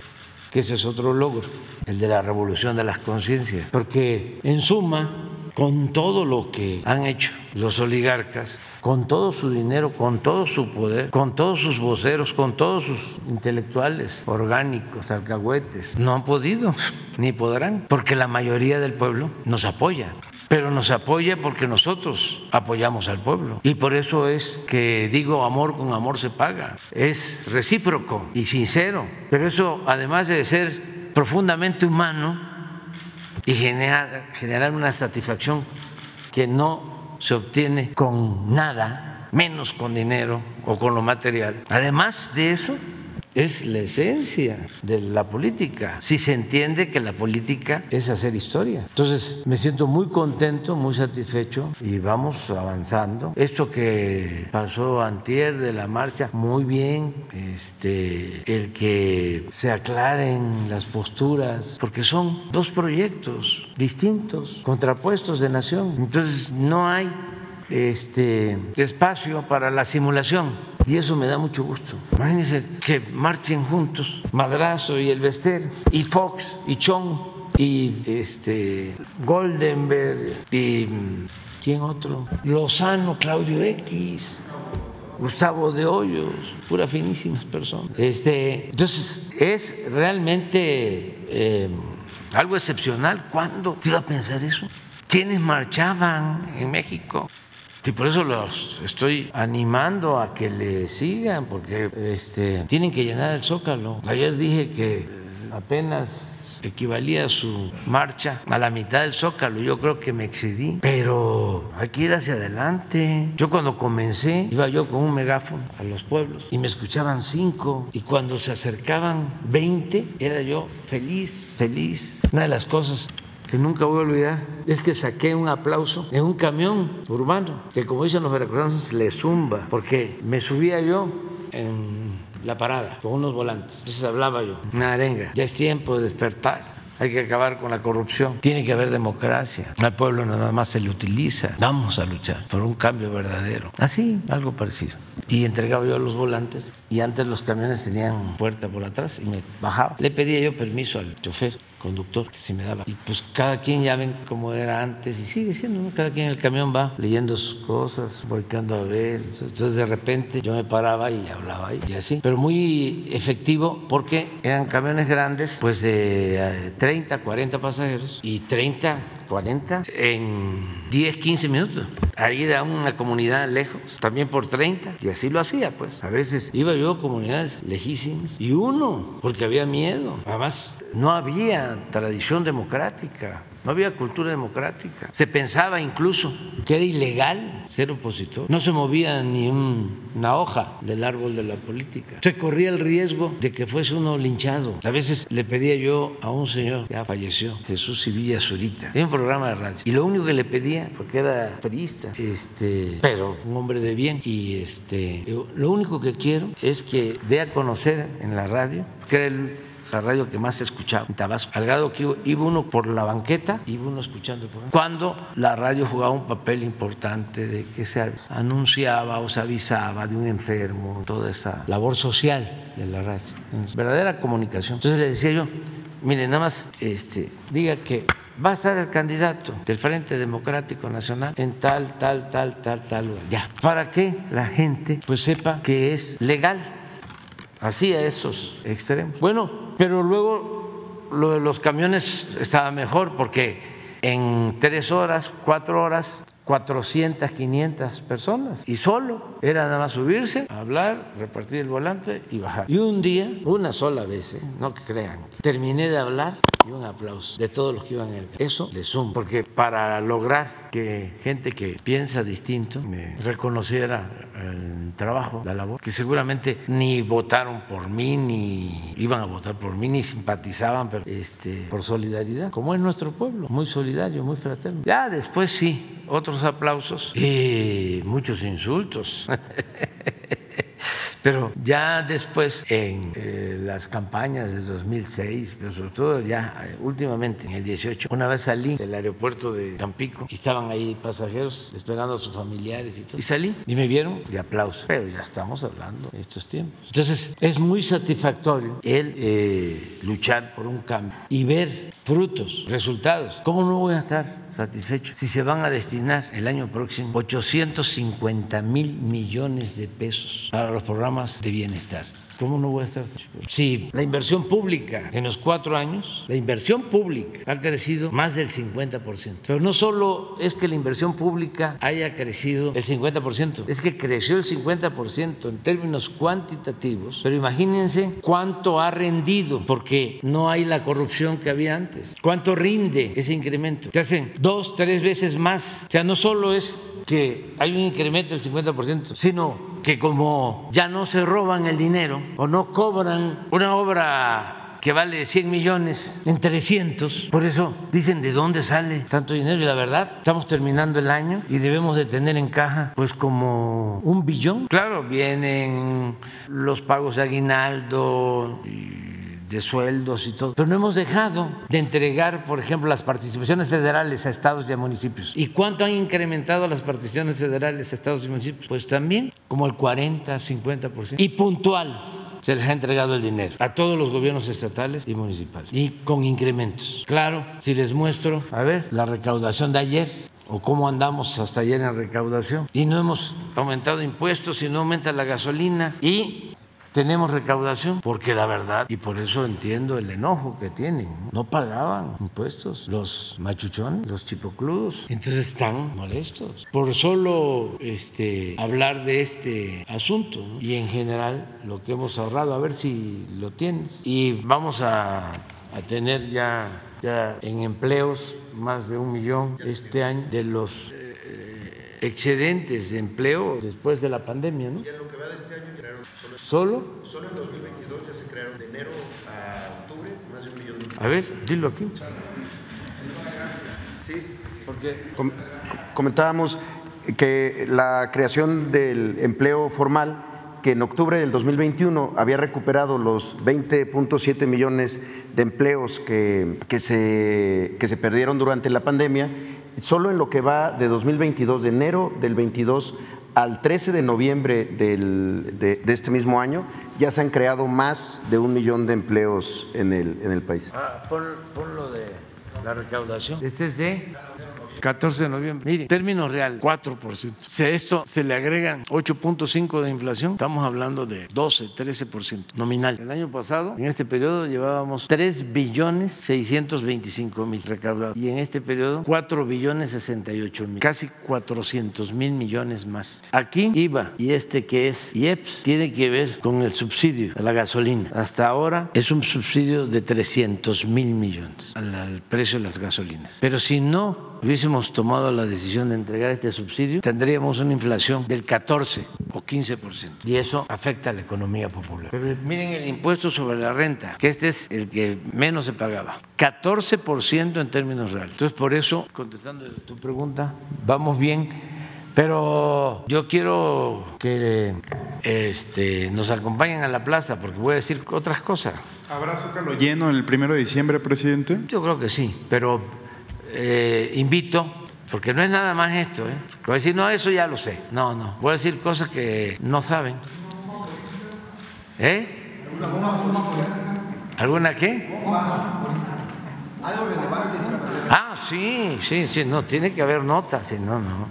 que ese es otro logro, el de la revolución de las conciencias, porque en suma con todo lo que han hecho los oligarcas, con todo su dinero, con todo su poder, con todos sus voceros, con todos sus intelectuales orgánicos, alcahuetes. No han podido, ni podrán, porque la mayoría del pueblo nos apoya pero nos apoya porque nosotros apoyamos al pueblo. Y por eso es que digo, amor con amor se paga. Es recíproco y sincero. Pero eso, además de ser profundamente humano y generar, generar una satisfacción que no se obtiene con nada, menos con dinero o con lo material. Además de eso, es la esencia de la política, si se entiende que la política es hacer historia. Entonces me siento muy contento, muy satisfecho y vamos avanzando. Esto que pasó antier de la marcha, muy bien, este, el que se aclaren las posturas, porque son dos proyectos distintos, contrapuestos de nación. Entonces no hay este espacio para la simulación y eso me da mucho gusto. Imagínense que marchen juntos Madrazo y el Vester, y Fox y Chong, y este Goldenberg, y ¿quién otro? Lozano, Claudio X. Gustavo de Hoyos, puras finísimas personas. Este, entonces, es realmente eh, algo excepcional. ¿Cuándo se iba a pensar eso? ¿Quiénes marchaban en México? Y por eso los estoy animando a que le sigan, porque este, tienen que llenar el zócalo. Ayer dije que apenas equivalía su marcha a la mitad del zócalo. Yo creo que me excedí, pero hay que ir hacia adelante. Yo cuando comencé iba yo con un megáfono a los pueblos y me escuchaban cinco y cuando se acercaban veinte era yo feliz, feliz. Una de las cosas que nunca voy a olvidar es que saqué un aplauso en un camión urbano, que como dicen los veracruzanos, le zumba, porque me subía yo en la parada con unos volantes. Entonces hablaba yo, una arenga, ya es tiempo de despertar. Hay que acabar con la corrupción. Tiene que haber democracia. Al pueblo nada más se le utiliza. Vamos a luchar por un cambio verdadero. Así, algo parecido. Y entregaba yo los volantes y antes los camiones tenían puerta por atrás y me bajaba. Le pedía yo permiso al chofer conductor que se me daba. Y pues cada quien ya ven cómo era antes y sigue siendo, cada quien en el camión va leyendo sus cosas, volteando a ver. Entonces de repente yo me paraba y hablaba y así. Pero muy efectivo porque eran camiones grandes, pues de 30, eh, 40 pasajeros y 30 40 en 10, 15 minutos. A ir una comunidad lejos, también por 30, y así lo hacía, pues. A veces iba yo a comunidades lejísimas y uno, porque había miedo. Además, no había tradición democrática. No había cultura democrática. Se pensaba incluso que era ilegal ser opositor. No se movía ni una hoja del árbol de la política. Se corría el riesgo de que fuese uno linchado. A veces le pedía yo a un señor, ya falleció, Jesús Sevilla Zurita, en un programa de radio. Y lo único que le pedía, porque era periodista, este, pero un hombre de bien, y este, lo único que quiero es que dé a conocer en la radio, que el la radio que más se escuchaba en Tabasco. Al grado que iba uno por la banqueta, iba uno escuchando. Cuando la radio jugaba un papel importante de que se anunciaba o se avisaba de un enfermo, toda esa labor social de la radio. Verdadera comunicación. Entonces le decía yo, mire, nada más este, diga que va a estar el candidato del Frente Democrático Nacional en tal, tal, tal, tal, tal lugar. Para que la gente pues sepa que es legal así a esos extremos. Bueno, pero luego lo de los camiones estaba mejor porque en tres horas, cuatro horas, 400, 500 personas y solo era nada más subirse, hablar, repartir el volante y bajar. Y un día, una sola vez, ¿eh? no que crean, terminé de hablar y un aplauso de todos los que iban en Eso le sumo, porque para lograr que gente que piensa distinto me reconociera el trabajo, la labor, que seguramente ni votaron por mí, ni iban a votar por mí, ni simpatizaban pero, este, por solidaridad, como es nuestro pueblo, muy solidario, muy fraterno. Ya después sí, otros aplausos y muchos insultos. Pero ya después, en eh, las campañas del 2006, pero sobre todo ya eh, últimamente, en el 18, una vez salí del aeropuerto de Tampico y estaban ahí pasajeros esperando a sus familiares y todo. Y salí y me vieron de aplauso. Pero ya estamos hablando de estos tiempos. Entonces, es muy satisfactorio el eh, luchar por un cambio y ver frutos, resultados. ¿Cómo no voy a estar satisfecho si se van a destinar el año próximo 850 mil millones de pesos para los programas de bienestar? ¿Cómo no voy a estar Sí, la inversión pública en los cuatro años, la inversión pública ha crecido más del 50%. Pero no solo es que la inversión pública haya crecido el 50%, es que creció el 50% en términos cuantitativos, pero imagínense cuánto ha rendido, porque no hay la corrupción que había antes. ¿Cuánto rinde ese incremento? Se hacen dos, tres veces más. O sea, no solo es que hay un incremento del 50%, sino que como ya no se roban el dinero o no cobran una obra que vale 100 millones en 300. Por eso dicen de dónde sale tanto dinero. Y la verdad, estamos terminando el año y debemos de tener en caja pues como un billón. Claro, vienen los pagos de aguinaldo. Y de sueldos y todo. Pero no hemos dejado de entregar, por ejemplo, las participaciones federales a estados y a municipios. ¿Y cuánto han incrementado las participaciones federales a estados y municipios? Pues también como el 40, 50%. Y puntual se les ha entregado el dinero a todos los gobiernos estatales y municipales y con incrementos. Claro, si les muestro, a ver, la recaudación de ayer o cómo andamos hasta ayer en recaudación y no hemos aumentado impuestos y no aumenta la gasolina y tenemos recaudación, porque la verdad, y por eso entiendo el enojo que tienen, no pagaban impuestos los machuchones, los chipocludos, entonces están molestos por solo este, hablar de este asunto y en general lo que hemos ahorrado, a ver si lo tienes. Y vamos a, a tener ya, ya en empleos más de un millón este año de los eh, excedentes de empleo después de la pandemia, ¿no? ¿Solo? Solo en 2022 ya se crearon de enero a octubre más de un millón de A ver, dilo aquí. Sí, porque comentábamos que la creación del empleo formal que en octubre del 2021 había recuperado los 20.7 millones de empleos que, que, se, que se perdieron durante la pandemia, solo en lo que va de 2022, de enero del 22 al 13 de noviembre de, este mismo año ya se han creado más de un millón de empleos en el, en el país. Ah, pon, lo de la recaudación. Este es de 14 de noviembre. Mire, términos real, 4%. Si a esto se le agregan 8.5 de inflación, estamos hablando de 12, 13% nominal. El año pasado, en este periodo, llevábamos 3 billones 625 mil recaudados. Y en este periodo, 4 billones 68 mil. Casi 400 mil millones más. Aquí, IVA y este que es IEPS, tiene que ver con el subsidio a la gasolina. Hasta ahora es un subsidio de 300 mil millones al, al precio de las gasolinas. Pero si no hubiésemos tomado la decisión de entregar este subsidio, tendríamos una inflación del 14 o 15%. Y eso afecta a la economía popular. Pero miren el impuesto sobre la renta, que este es el que menos se pagaba. 14% en términos reales. Entonces, por eso, contestando tu pregunta, vamos bien. Pero yo quiero que este, nos acompañen a la plaza porque voy a decir otras cosas. ¿Habrá zócalo lleno el primero de diciembre, presidente? Yo creo que sí, pero eh, invito, porque no es nada más esto, ¿eh? voy a decir, no, eso ya lo sé. No, no, voy a decir cosas que no saben. ¿Eh? ¿Alguna qué? Ah, sí, sí, sí, no, tiene que haber notas, si no, no.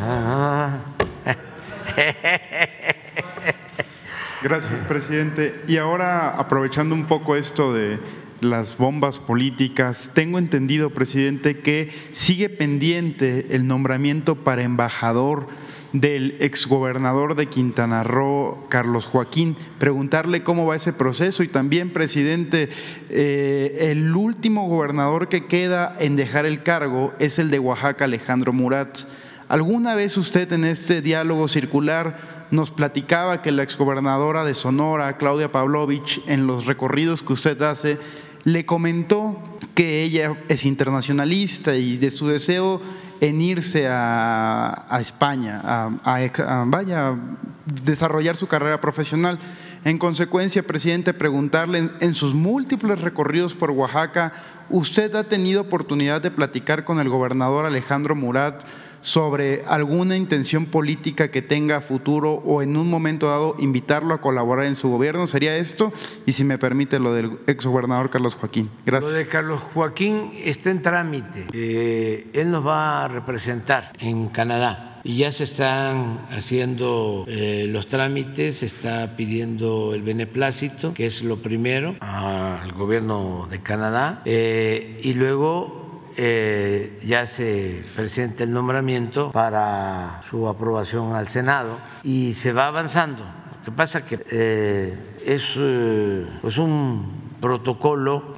Ah, Gracias, presidente. Y ahora, aprovechando un poco esto de las bombas políticas. Tengo entendido, presidente, que sigue pendiente el nombramiento para embajador del exgobernador de Quintana Roo, Carlos Joaquín, preguntarle cómo va ese proceso y también, presidente, eh, el último gobernador que queda en dejar el cargo es el de Oaxaca, Alejandro Murat. ¿Alguna vez usted en este diálogo circular nos platicaba que la exgobernadora de Sonora, Claudia Pavlovich, en los recorridos que usted hace, le comentó que ella es internacionalista y de su deseo en irse a, España, a, vaya, desarrollar su carrera profesional. En consecuencia, presidente, preguntarle en, sus múltiples recorridos por Oaxaca, ¿usted ha tenido oportunidad de platicar con el gobernador Alejandro Murat sobre alguna intención política que tenga futuro o en un momento dado invitarlo a colaborar en su gobierno? ¿Sería esto? Y si me permite lo del exgobernador Carlos Joaquín. Gracias. Lo de Carlos Joaquín está en trámite. Eh, él nos va a representar en Canadá y ya se están haciendo eh, los trámites, se está pidiendo el beneplácito, que es lo primero, al gobierno de Canadá, eh, y luego eh, ya se presenta el nombramiento para su aprobación al Senado y se va avanzando. Lo que pasa que es pues un protocolo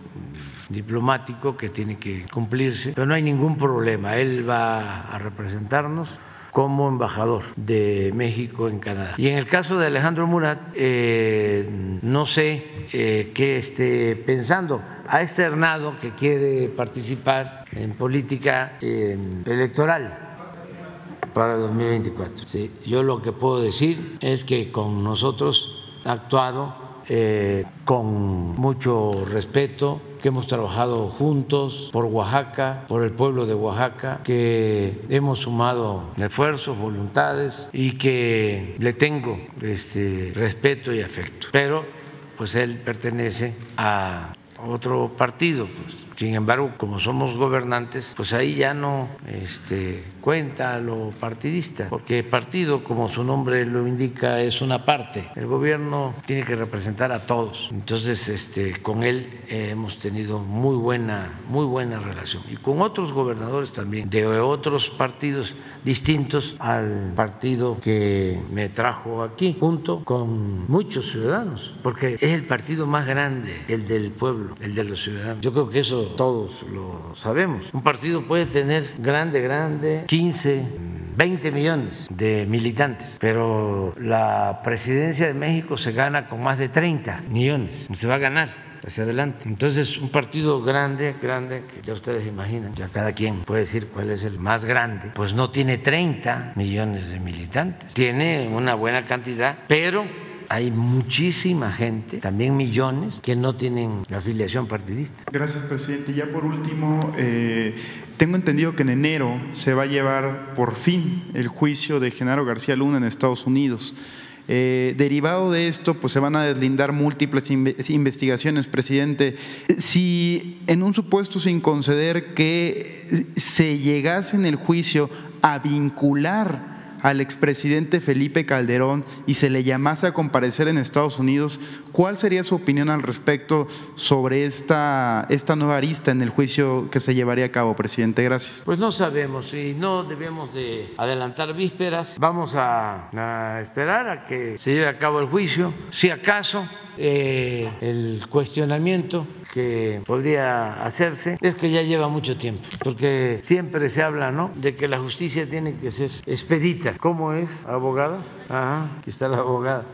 diplomático que tiene que cumplirse, pero no hay ningún problema. Él va a representarnos como embajador de México en Canadá. Y en el caso de Alejandro Murat, eh, no sé eh, qué esté pensando. Ha externado que quiere participar en política electoral para 2024. ¿sí? Yo lo que puedo decir es que con nosotros ha actuado eh, con mucho respeto, que hemos trabajado juntos por Oaxaca, por el pueblo de Oaxaca, que hemos sumado esfuerzos, voluntades y que le tengo este, respeto y afecto. Pero pues él pertenece a otro partido. Pues. Sin embargo, como somos gobernantes, pues ahí ya no este, cuenta lo partidista, porque partido, como su nombre lo indica, es una parte. El gobierno tiene que representar a todos. Entonces, este, con él hemos tenido muy buena, muy buena relación. Y con otros gobernadores también, de otros partidos distintos al partido que me trajo aquí, junto con muchos ciudadanos, porque es el partido más grande, el del pueblo, el de los ciudadanos. Yo creo que eso todos lo sabemos. Un partido puede tener grande, grande, 15, 20 millones de militantes, pero la presidencia de México se gana con más de 30 millones. Se va a ganar hacia adelante. Entonces, un partido grande, grande, que ya ustedes imaginan, ya cada quien puede decir cuál es el más grande, pues no tiene 30 millones de militantes, tiene una buena cantidad, pero hay muchísima gente, también millones, que no tienen afiliación partidista. Gracias, presidente. Ya por último, eh, tengo entendido que en enero se va a llevar por fin el juicio de Genaro García Luna en Estados Unidos. Eh, derivado de esto, pues se van a deslindar múltiples investigaciones, presidente. Si en un supuesto sin conceder que se llegase en el juicio a vincular al expresidente Felipe Calderón y se le llamase a comparecer en Estados Unidos, ¿cuál sería su opinión al respecto sobre esta, esta nueva arista en el juicio que se llevaría a cabo, presidente? Gracias. Pues no sabemos y no debemos de adelantar vísperas. Vamos a, a esperar a que se lleve a cabo el juicio. Si acaso eh, el cuestionamiento que podría hacerse es que ya lleva mucho tiempo, porque siempre se habla, ¿no? De que la justicia tiene que ser expedita. ¿Cómo es, abogada? Ajá, aquí está la abogada.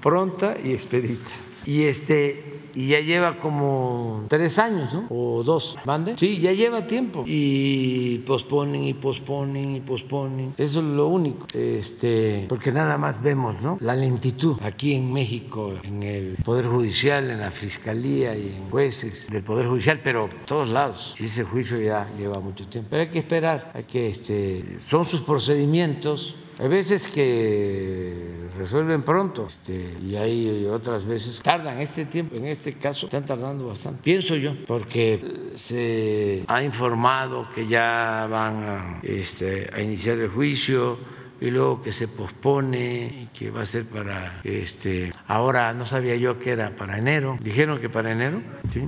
Pronta y expedita. Y este y ya lleva como tres años, ¿no? O dos, ¿mande? Sí, ya lleva tiempo. Y posponen y posponen y posponen. Eso es lo único. Este, porque nada más vemos, ¿no? La lentitud aquí en México, en el Poder Judicial, en la Fiscalía y en jueces del Poder Judicial, pero todos lados. Ese juicio ya lleva mucho tiempo. Pero hay que esperar, hay que, este, son sus procedimientos hay veces que resuelven pronto este, y hay otras veces tardan este tiempo. En este caso están tardando bastante. Pienso yo, porque se ha informado que ya van a, este, a iniciar el juicio y luego que se pospone y que va a ser para este ahora no sabía yo que era para enero dijeron que para enero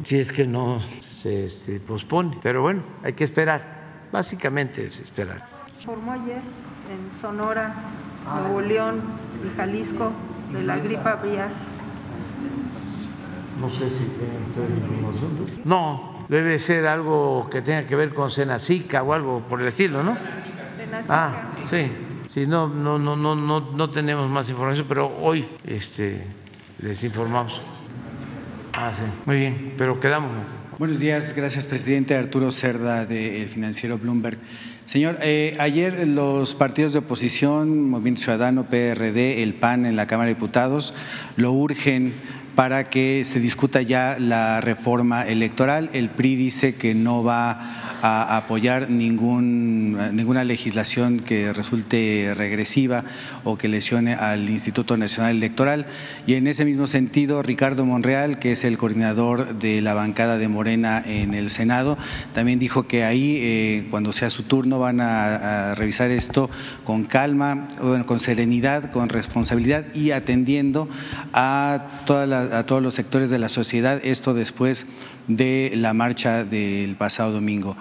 si es que no se, se pospone pero bueno hay que esperar básicamente es esperar formó ayer en Sonora, Nuevo León y Jalisco de la gripe aviar. No sé si tienen ustedes información. No, debe ser algo que tenga que ver con Senacica o algo por el estilo, ¿no? Ah, sí. Sí, no, no, no, no, no, no tenemos más información, pero hoy este, les informamos. Ah, sí. Muy bien, pero quedamos Buenos días, gracias presidente. Arturo Cerda del financiero Bloomberg. Señor, eh, ayer los partidos de oposición, Movimiento Ciudadano, PRD, el PAN en la Cámara de Diputados, lo urgen para que se discuta ya la reforma electoral. El PRI dice que no va a apoyar ningún, ninguna legislación que resulte regresiva o que lesione al Instituto Nacional Electoral. Y en ese mismo sentido, Ricardo Monreal, que es el coordinador de la bancada de Morena en el Senado, también dijo que ahí, eh, cuando sea su turno, van a, revisar esto con calma, con serenidad, con responsabilidad y atendiendo a, a todos los sectores de la sociedad, esto después de la marcha del pasado domingo.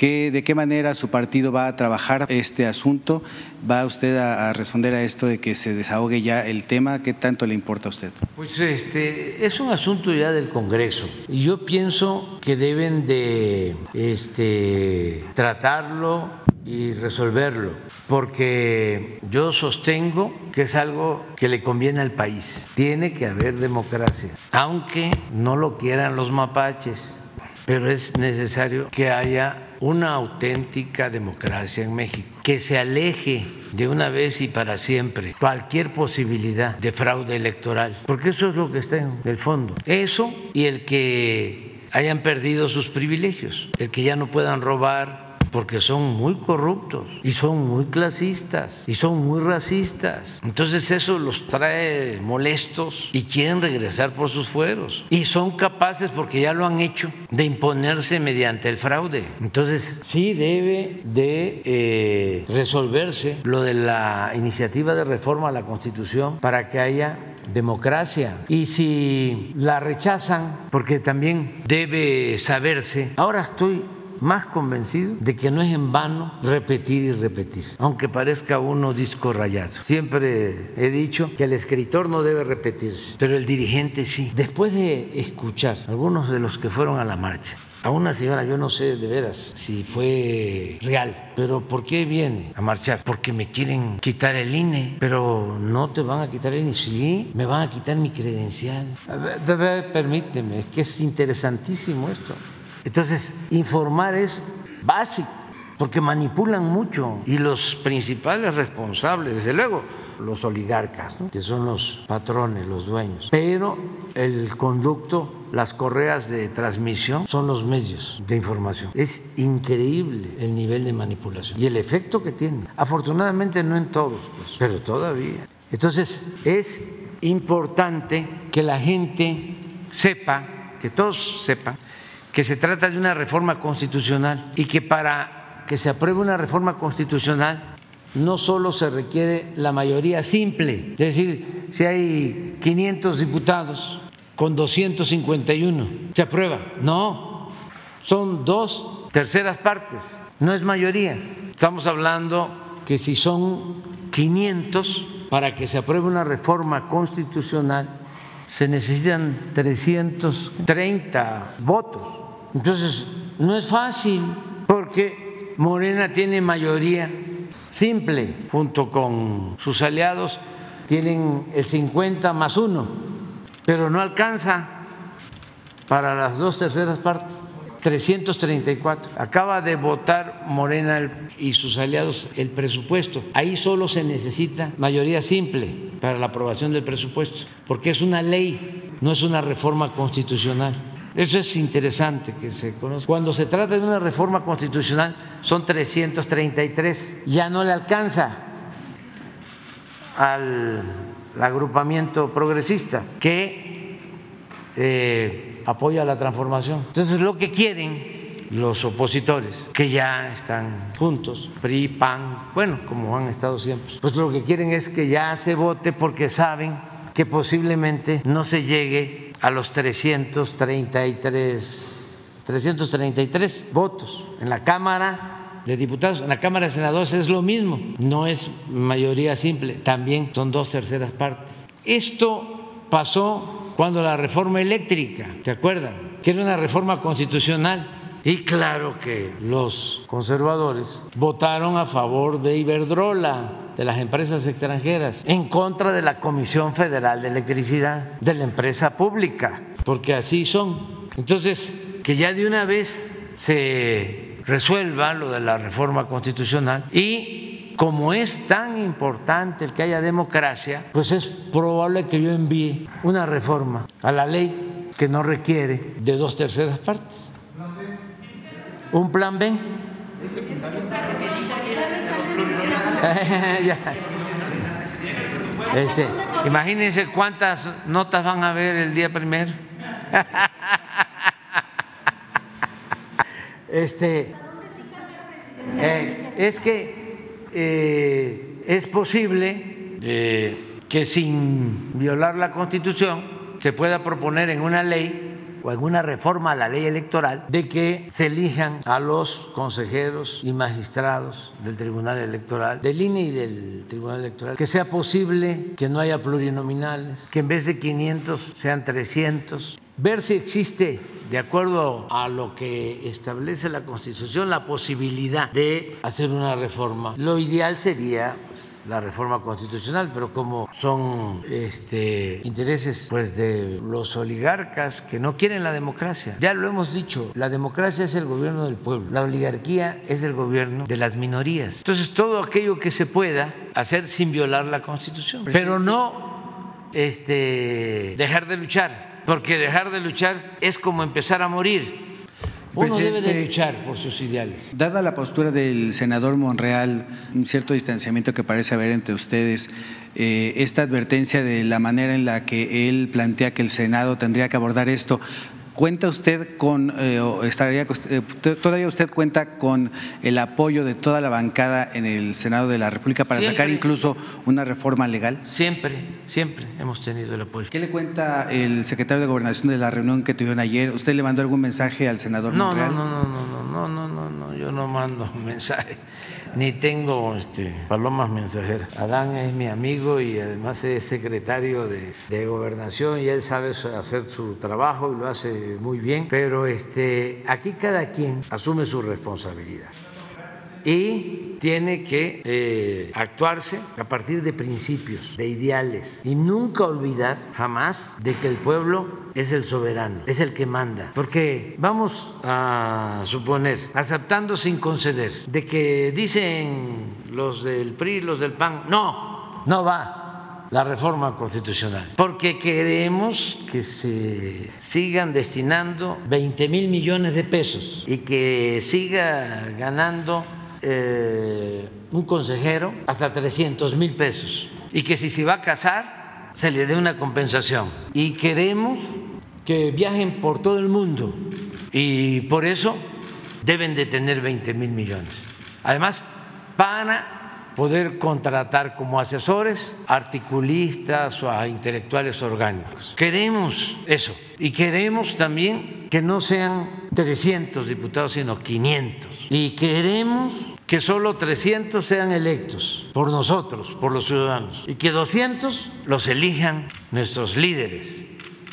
¿De qué manera su partido va a trabajar este asunto? ¿Va usted a, responder a esto de que se desahogue ya el tema? ¿Qué tanto le importa a usted? Pues este, es un asunto ya del Congreso. Y yo pienso que deben de este, tratarlo y resolverlo, porque yo sostengo que es algo que le conviene al país. Tiene que haber democracia, aunque no lo quieran los mapaches, pero es necesario que haya una auténtica democracia en México, que se aleje de una vez y para siempre cualquier posibilidad de fraude electoral, porque eso es lo que está en el fondo. Eso y el que hayan perdido sus privilegios, el que ya no puedan robar, porque son muy corruptos y son muy clasistas y son muy racistas. Entonces eso los trae molestos y quieren regresar por sus fueros. Y son capaces, porque ya lo han hecho, de imponerse mediante el fraude. Entonces sí debe de eh, resolverse lo de la iniciativa de reforma a la Constitución para que haya democracia. Y si la rechazan, porque también debe saberse, ahora estoy más convencido de que no es en vano repetir y repetir, aunque parezca uno disco rayado. Siempre he dicho que el escritor no debe repetirse, pero el dirigente sí. Después de escuchar algunos de los que fueron a la marcha, a una señora, yo no sé de veras si fue real, pero ¿por qué viene a marchar? Porque me quieren quitar el INE, pero no te van a quitar el INE, sí, me van a quitar mi credencial. permíteme, es que es interesantísimo esto. Entonces, informar es básico, porque manipulan mucho y los principales responsables, desde luego, los oligarcas, que son los patrones, los dueños. Pero el conducto, las correas de transmisión son los medios de información. Es increíble el nivel de manipulación y el efecto que tiene. Afortunadamente no en todos, pues, pero todavía. Entonces es importante que la gente sepa, que todos sepan, que se trata de una reforma constitucional y que para que se apruebe una reforma constitucional no solo se requiere la mayoría simple, es decir, si hay 500 diputados con 251, se aprueba. No, son dos terceras partes, no es mayoría. Estamos hablando que si son 500 para que se apruebe una reforma constitucional, se necesitan 330 votos. Entonces, no es fácil porque Morena tiene mayoría simple, junto con sus aliados, tienen el 50 más uno, pero no alcanza para las dos terceras partes. 334. Acaba de votar Morena y sus aliados el presupuesto. Ahí solo se necesita mayoría simple para la aprobación del presupuesto, porque es una ley, no es una reforma constitucional. Eso es interesante que se conozca. Cuando se trata de una reforma constitucional son 333, ya no le alcanza al agrupamiento progresista que eh, apoya la transformación. Entonces lo que quieren los opositores, que ya están juntos, PRI, PAN, bueno, como han estado siempre, pues lo que quieren es que ya se vote porque saben que posiblemente no se llegue a los 333, 333 votos. En la Cámara de Diputados, en la Cámara de Senadores es lo mismo, no es mayoría simple, también son dos terceras partes. Esto pasó cuando la reforma eléctrica, ¿te acuerdan? Que era una reforma constitucional. Y claro que los conservadores votaron a favor de Iberdrola, de las empresas extranjeras, en contra de la Comisión Federal de Electricidad, de la empresa pública, porque así son. Entonces, que ya de una vez se resuelva lo de la reforma constitucional y como es tan importante el que haya democracia, pues es probable que yo envíe una reforma a la ley que no requiere de dos terceras partes. ¿Un plan B? Este, imagínense cuántas notas van a ver el día primero. Este, eh, es que eh, es posible eh, que sin violar la Constitución se pueda proponer en una ley o alguna reforma a la ley electoral de que se elijan a los consejeros y magistrados del Tribunal Electoral, del INE y del Tribunal Electoral, que sea posible que no haya plurinominales, que en vez de 500 sean 300, ver si existe de acuerdo a lo que establece la Constitución, la posibilidad de hacer una reforma. Lo ideal sería pues, la reforma constitucional, pero como son este, intereses pues, de los oligarcas que no quieren la democracia, ya lo hemos dicho, la democracia es el gobierno del pueblo, la oligarquía es el gobierno de las minorías. Entonces, todo aquello que se pueda hacer sin violar la Constitución, pero no este, dejar de luchar porque dejar de luchar es como empezar a morir. Uno debe de luchar por sus ideales. Dada la postura del senador Monreal, un cierto distanciamiento que parece haber entre ustedes, eh, esta advertencia de la manera en la que él plantea que el Senado tendría que abordar esto, ¿Cuenta usted con, eh, estaría, eh, todavía usted cuenta con el apoyo de toda la bancada en el Senado de la República para sacar incluso una reforma legal? Siempre, siempre hemos tenido el apoyo. ¿Qué le cuenta el secretario de Gobernación de la reunión que tuvieron ayer? ¿Usted le mandó algún mensaje al senador no, Monreal? No, no, no, no, no, no, no, no, yo no mando mensaje ni tengo este, palomas mensajeras. Adán es mi amigo y además es secretario de, de, gobernación y él sabe hacer su trabajo y lo hace muy bien, pero este, aquí cada quien asume su responsabilidad y tiene que eh, actuarse a partir de principios, de ideales y nunca olvidar jamás de que el pueblo es el soberano, es el que manda. Porque vamos a suponer, aceptando sin conceder, de que dicen los del PRI, los del PAN, no, no va la reforma constitucional, porque queremos que se sigan destinando 20 mil millones de pesos y que siga ganando eh, un consejero hasta 300 mil pesos y que si se va a casar se le dé una compensación. Y queremos que viajen por todo el mundo y por eso deben de tener 20 mil millones. Además, para poder contratar como asesores articulistas o a intelectuales orgánicos. Queremos eso y queremos también que no sean 300 diputados, sino 500. Y queremos que solo 300 sean electos por nosotros, por los ciudadanos, y que 200 los elijan nuestros líderes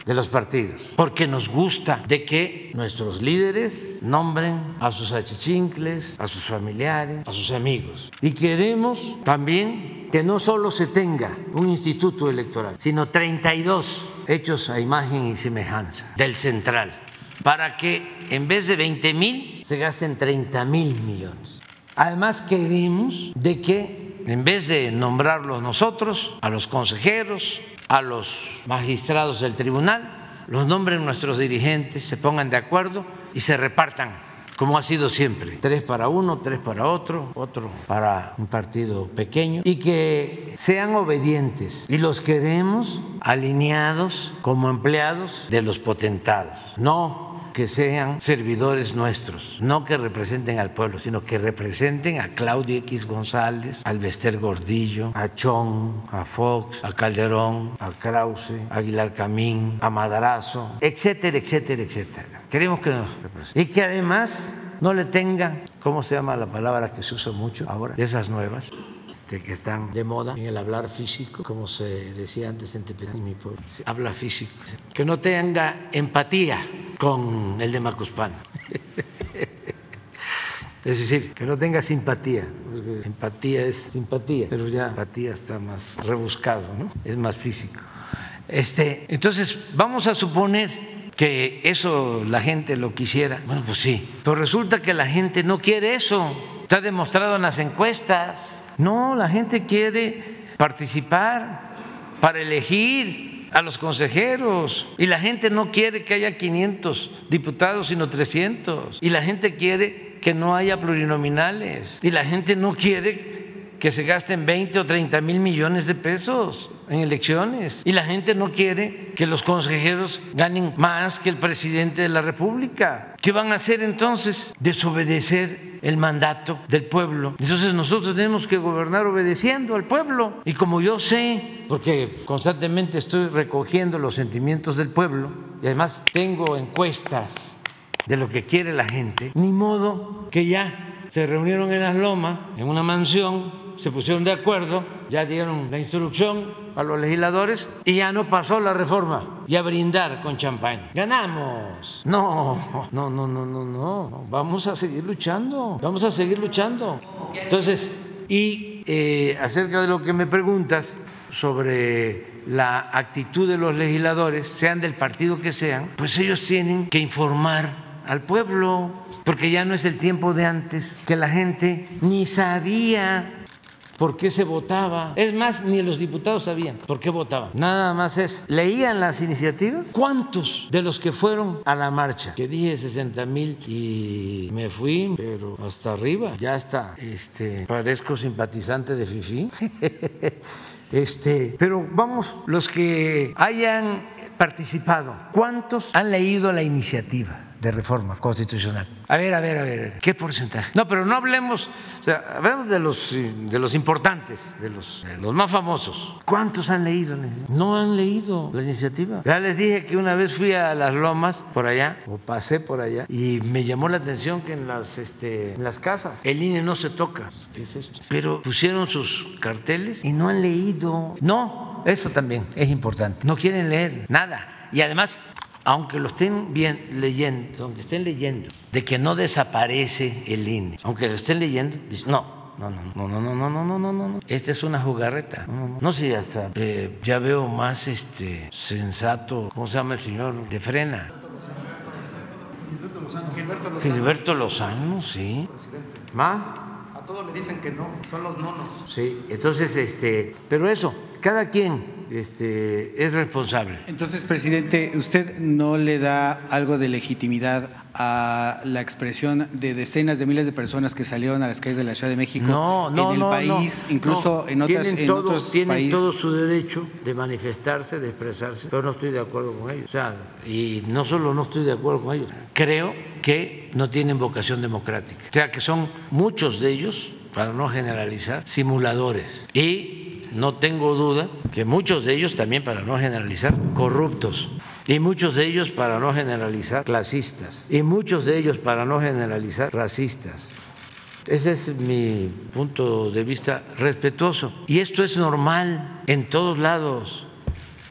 de los partidos, porque nos gusta de que nuestros líderes nombren a sus achichincles, a sus familiares, a sus amigos. Y queremos también que no solo se tenga un instituto electoral, sino 32 hechos a imagen y semejanza del central, para que en vez de 20 mil se gasten 30 mil millones. Además queremos de que en vez de nombrarlos nosotros, a los consejeros, a los magistrados del tribunal, los nombren nuestros dirigentes, se pongan de acuerdo y se repartan como ha sido siempre, tres para uno, tres para otro, otro para un partido pequeño, y que sean obedientes y los queremos alineados como empleados de los potentados, no que sean servidores nuestros, no que representen al pueblo, sino que representen a Claudio X González, al Bester Gordillo, a Chong, a Fox, a Calderón, a Krause, a Aguilar Camín, a Madrazo, etcétera, etcétera, etcétera. Queremos que nos representen. Y que además no le tengan, ¿cómo se llama la palabra que se usa mucho ahora? Esas nuevas este, que están de moda en el hablar físico, como se decía antes en Tepetí, mi pueblo, se habla físico, que no tenga empatía con el de Macuspán. Es decir, que no tenga simpatía. Empatía es simpatía, pero ya empatía está más rebuscado, ¿no? Es más físico. Este, entonces, vamos a suponer que eso la gente lo quisiera. Bueno, pues sí, pero resulta que la gente no quiere eso. Está demostrado en las encuestas. No, la gente quiere participar para elegir a los consejeros. Y la gente no quiere que haya 500 diputados sino 300 y la gente quiere que no haya plurinominales. Y la gente no quiere que se gasten 20 o 30 mil millones de pesos en elecciones y la gente no quiere que los consejeros ganen más que el presidente de la República. ¿Qué van a hacer entonces? Desobedecer el mandato del pueblo. Entonces nosotros tenemos que gobernar obedeciendo al pueblo. Y como yo sé, porque constantemente estoy recogiendo los sentimientos del pueblo y además tengo encuestas de lo que quiere la gente, ni modo que ya se reunieron en las lomas, en una mansión, se pusieron de acuerdo, ya dieron la instrucción a los legisladores y ya no pasó la reforma y a brindar con champán. Ganamos. No, no, no, no, no, no. Vamos a seguir luchando. Vamos a seguir luchando. Entonces, y eh, acerca de lo que me preguntas sobre la actitud de los legisladores, sean del partido que sean, pues ellos tienen que informar al pueblo, porque ya no es el tiempo de antes, que la gente ni sabía por qué se votaba. Es más, ni los diputados sabían por qué votaban. Nada más es, leían las iniciativas. ¿Cuántos de los que fueron a la marcha? Que dije 60 mil y me fui, pero hasta arriba. Ya está. Este, parezco simpatizante de FIFI. Este, pero vamos, los que hayan participado, ¿cuántos han leído la iniciativa? De reforma constitucional. A ver, a ver, a ver, ¿qué porcentaje? No, pero no hablemos, o sea, hablemos de los, de los importantes, de los, los más famosos. ¿Cuántos han leído? No han leído la iniciativa. Ya les dije que una vez fui a las lomas por allá, o pasé por allá, y me llamó la atención que en las, este, en las casas el INE no se toca. ¿Qué es esto? Pero pusieron sus carteles y no han leído. No, eso también es importante. No quieren leer nada. Y además aunque lo estén bien leyendo, aunque estén leyendo, de que no desaparece el INE, aunque lo estén leyendo, no, no, no, no, no, no, no, no, no, no, no. Esta es una jugarreta. No, no, sé, hasta ya veo más este sensato, ¿cómo se llama el señor? De frena. Gilberto Lozano. Gilberto Lozano, Gilberto Lozano sí. ¿Más? A todos le dicen que no, son los nonos. Sí, entonces, este, pero eso, cada quien este, es responsable. Entonces, presidente, ¿usted no le da algo de legitimidad a la expresión de decenas de miles de personas que salieron a las calles de la Ciudad de México no, no, en el país, incluso en, otras, tienen todo, otros tienen todo su derecho de manifestarse, de expresarse, pero no estoy de acuerdo con ellos. O sea, y no solo no estoy de acuerdo con ellos, creo que no tienen vocación democrática. O sea, que son muchos de ellos, para no generalizar, simuladores. Y no tengo duda que muchos de ellos también, para no generalizar, corruptos, y muchos de ellos, para no generalizar, clasistas, y muchos de ellos, para no generalizar, racistas. Ese es mi punto de vista respetuoso. Y esto es normal en todos lados.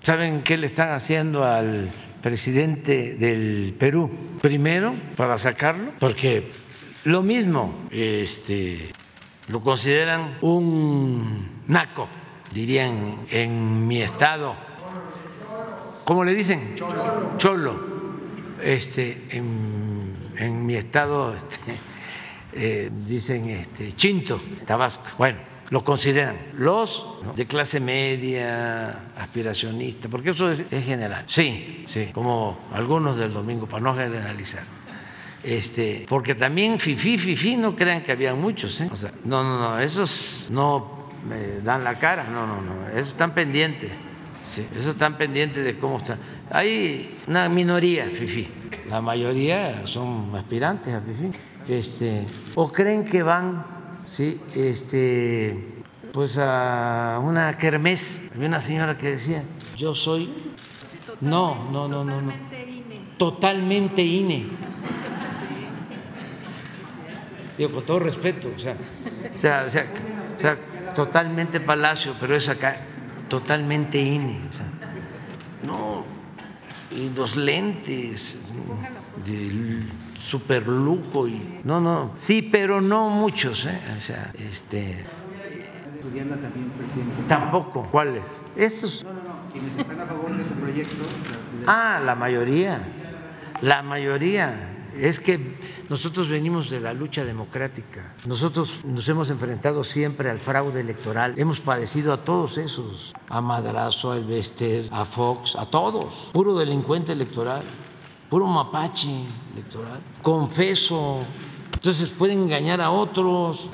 ¿Saben qué le están haciendo al presidente del Perú? Primero, para sacarlo, porque lo mismo, este, lo consideran un naco dirían en mi estado, ¿cómo le dicen? Cholo. Este, en, mi estado este, eh, dicen este, Chinto, Tabasco. Bueno, lo consideran los de clase media, aspiracionista, porque eso es, general. Sí, sí, como algunos del domingo, para no generalizar. Este, porque también fifi, fifi, no crean que había muchos. ¿eh? No, no, no, esos no me dan la cara. No, no, no. Eso están pendientes. Sí, eso están pendientes de cómo está. Hay una minoría, FIFI. La mayoría son aspirantes a FIFI. Este, o creen que van, sí, este, pues a una kermés. Había una señora que decía, yo soy. No, no, no, no, no. Totalmente INE. Digo, con todo respeto, o sea, o sea, o sea, o sea totalmente Palacio, pero es acá totalmente INE. no, y los lentes de super lujo y no, no, sí, pero no muchos, ¿eh? o sea, este también, presidente. Tampoco, ¿cuáles? Esos. No, no, no, quienes están a favor de su proyecto. Ah, la mayoría. la mayoría. Es que nosotros venimos de la lucha democrática. Nosotros nos hemos enfrentado siempre al fraude electoral. Hemos padecido a todos esos, a Madrazo, a Elvester, a Fox, a todos. Puro delincuente electoral, puro mapache electoral. Confeso. Entonces pueden engañar a otros,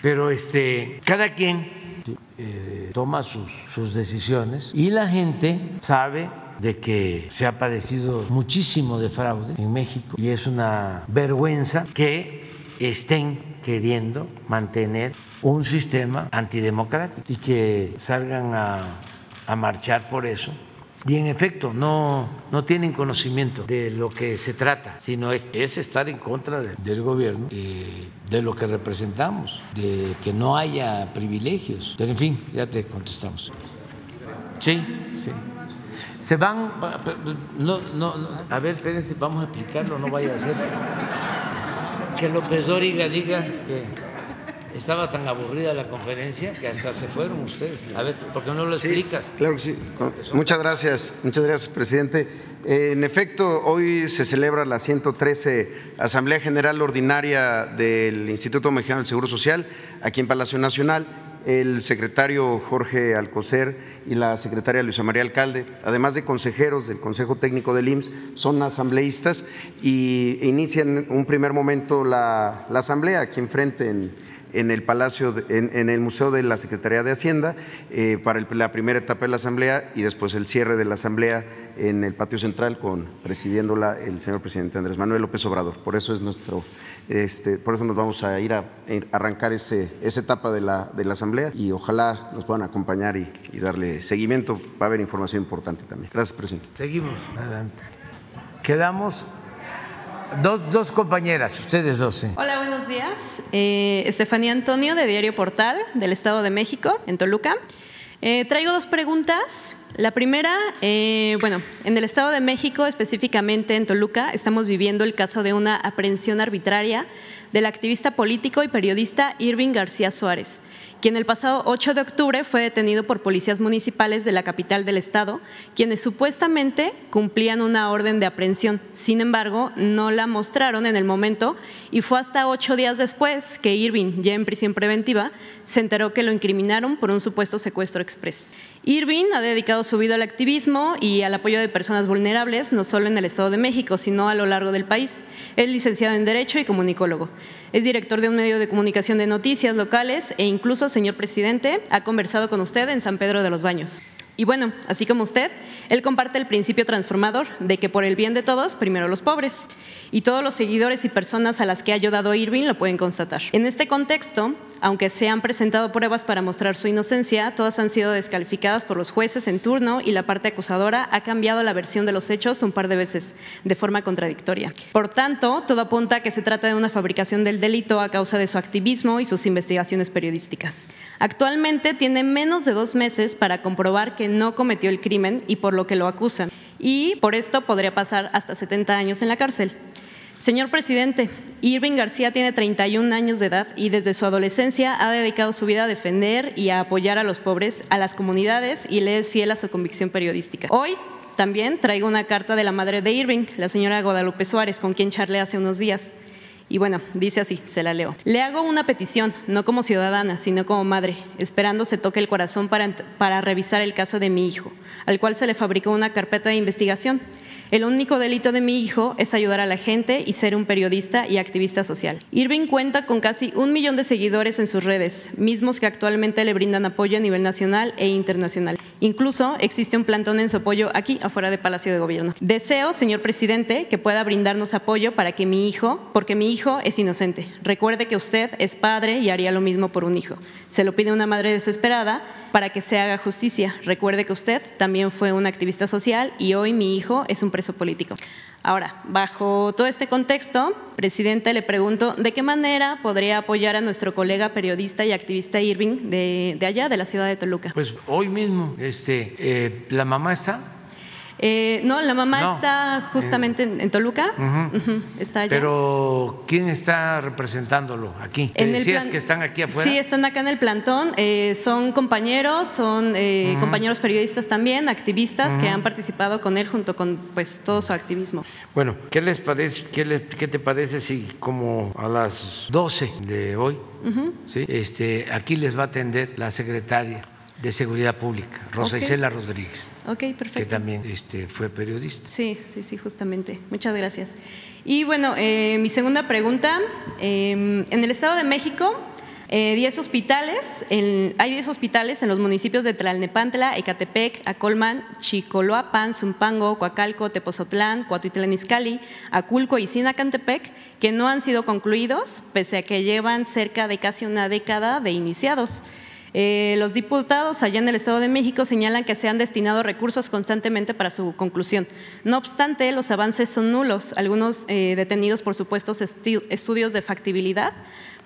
pero este, cada quien eh, toma sus, sus decisiones y la gente sabe de que se ha padecido muchísimo de fraude en México y es una vergüenza que estén queriendo mantener un sistema antidemocrático y que salgan a, a marchar por eso. Y en efecto, no, no tienen conocimiento de lo que se trata, sino es, es estar en contra de, del gobierno, de lo que representamos, de que no haya privilegios. Pero en fin, ya te contestamos. Sí, sí se van, no, no, no, a ver, espérense, vamos a explicarlo, no vaya a ser que López Dóriga diga que estaba tan aburrida la conferencia que hasta se fueron ustedes. A ver, ¿por qué no lo explicas? claro que sí. Muchas gracias, muchas gracias, presidente. Eh, en efecto, hoy se celebra la 113 Asamblea General Ordinaria del Instituto Mexicano del Seguro Social aquí en Palacio Nacional el secretario Jorge Alcocer y la secretaria Luisa María Alcalde, además de consejeros del Consejo Técnico del IMSS, son asambleístas y inician un primer momento la, asamblea aquí enfrente en, en el Palacio, en, el Museo de la Secretaría de Hacienda eh, para la primera etapa de la Asamblea y después el cierre de la Asamblea en el patio central con presidiéndola el señor presidente Andrés Manuel López Obrador. Por eso es nuestro, este, por eso nos vamos a ir a, arrancar ese, esa etapa de la, de la Asamblea y ojalá nos puedan acompañar y, y darle seguimiento. Va a haber información importante también. Gracias, presidente. Seguimos. Adelante. Quedamos Dos, dos compañeras, ustedes dos. Hola, buenos días. Eh, Estefanía Antonio, de Diario Portal, del Estado de México, en Toluca. Eh, traigo dos preguntas. La primera, eh, bueno, en el Estado de México, específicamente en Toluca, estamos viviendo el caso de una aprehensión arbitraria del activista político y periodista Irving García Suárez quien el pasado 8 de octubre fue detenido por policías municipales de la capital del estado, quienes supuestamente cumplían una orden de aprehensión. Sin embargo, no la mostraron en el momento y fue hasta ocho días después que Irving, ya en prisión preventiva, se enteró que lo incriminaron por un supuesto secuestro express. Irving ha dedicado su vida al activismo y al apoyo de personas vulnerables, no solo en el Estado de México, sino a lo largo del país. Es licenciado en Derecho y comunicólogo. Es director de un medio de comunicación de noticias locales e incluso, señor presidente, ha conversado con usted en San Pedro de los Baños. Y bueno, así como usted, él comparte el principio transformador de que por el bien de todos, primero los pobres. Y todos los seguidores y personas a las que ha ayudado Irving lo pueden constatar. En este contexto, aunque se han presentado pruebas para mostrar su inocencia, todas han sido descalificadas por los jueces en turno y la parte acusadora ha cambiado la versión de los hechos un par de veces de forma contradictoria. Por tanto, todo apunta a que se trata de una fabricación del delito a causa de su activismo y sus investigaciones periodísticas. Actualmente tiene menos de dos meses para comprobar que no cometió el crimen y por lo que lo acusan. Y por esto podría pasar hasta 70 años en la cárcel. Señor presidente, Irving García tiene 31 años de edad y desde su adolescencia ha dedicado su vida a defender y a apoyar a los pobres, a las comunidades y le es fiel a su convicción periodística. Hoy también traigo una carta de la madre de Irving, la señora Guadalupe Suárez, con quien charlé hace unos días. Y bueno, dice así, se la leo. Le hago una petición, no como ciudadana, sino como madre, esperando se toque el corazón para, para revisar el caso de mi hijo, al cual se le fabricó una carpeta de investigación. El único delito de mi hijo es ayudar a la gente y ser un periodista y activista social. Irving cuenta con casi un millón de seguidores en sus redes, mismos que actualmente le brindan apoyo a nivel nacional e internacional. Incluso existe un plantón en su apoyo aquí, afuera de Palacio de Gobierno. Deseo, señor presidente, que pueda brindarnos apoyo para que mi hijo, porque mi hijo es inocente. Recuerde que usted es padre y haría lo mismo por un hijo. Se lo pide una madre desesperada para que se haga justicia. Recuerde que usted también fue un activista social y hoy mi hijo es un preso político. Ahora, bajo todo este contexto, presidente, le pregunto, ¿de qué manera podría apoyar a nuestro colega periodista y activista Irving de, allá, de la ciudad de Toluca? Pues hoy mismo, este, eh, ¿la mamá está? Eh, no, la mamá No. está justamente en, en Toluca. Está allá. Pero ¿quién está representándolo aquí? ¿Te En decías que están aquí afuera? Sí, están acá en el plantón. eh, son compañeros, son eh, compañeros periodistas también, activistas que han participado con él junto con pues todo su activismo. Bueno, ¿qué les parece? ¿Qué, qué te parece si como a las 12 de hoy. ¿sí? este, aquí les va a atender la secretaria de Seguridad Pública, Rosa. Isela Rodríguez, Ok, que perfecto. también este, fue periodista. Sí, sí, sí, justamente. Muchas gracias. Y bueno, eh, mi segunda pregunta. eh, en el Estado de México, eh, 10 hospitales, en- hay 10 hospitales en los municipios de Tlalnepantla, Ecatepec, Acolman, Chicoloapan, Zumpango, Coacalco, Tepozotlán, Coatuitlán Izcalli, Aculco y Sinacantepec, que no han sido concluidos, pese a que llevan cerca de casi una década de iniciados. Eh, los diputados allá en el Estado de México señalan que se han destinado recursos constantemente para su conclusión. No obstante, los avances son nulos, algunos eh, detenidos por supuestos estudios de factibilidad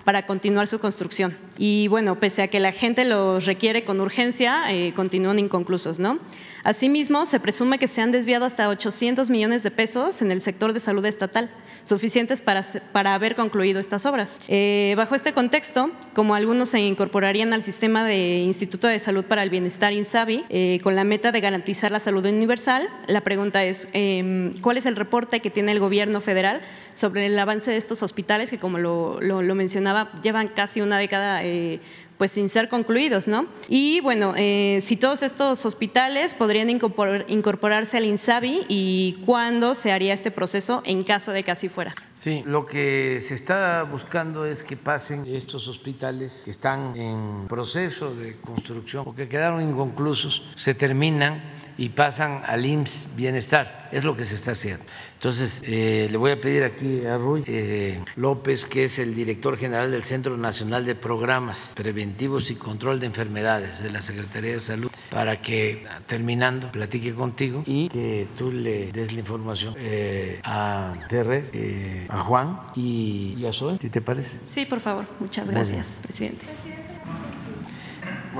para continuar su construcción. Y bueno, pese a que la gente los requiere con urgencia, eh, continúan inconclusos, ¿no? Asimismo, se presume que se han desviado hasta 800 millones de pesos en el sector de salud estatal, suficientes para, para haber concluido estas obras. Eh, bajo este contexto, como algunos se incorporarían al sistema de Instituto de Salud para el Bienestar INSABI, eh, con la meta de garantizar la salud universal, la pregunta es, eh, ¿cuál es el reporte que tiene el gobierno federal sobre el avance de estos hospitales que, como lo, lo- lo mencionaba, llevan casi una década eh, pues sin ser concluidos, ¿no? Y bueno, eh, si todos estos hospitales podrían incorpor- incorporarse al INSABI y cuándo se haría este proceso en caso de que así fuera. Sí, lo que se está buscando es que pasen estos hospitales que están en proceso de construcción o que quedaron inconclusos, se terminan y pasan al IMSS Bienestar. Es lo que se está haciendo. Entonces, eh, le voy a pedir aquí a Ruy eh, López, que es el director general del Centro Nacional de Programas Preventivos y Control de Enfermedades de la Secretaría de Salud, para que terminando platique contigo y que tú le des la información eh, a Ferrer, eh, a Juan y, y a Zoe, si te parece. Sí, por favor. Muchas gracias, presidente.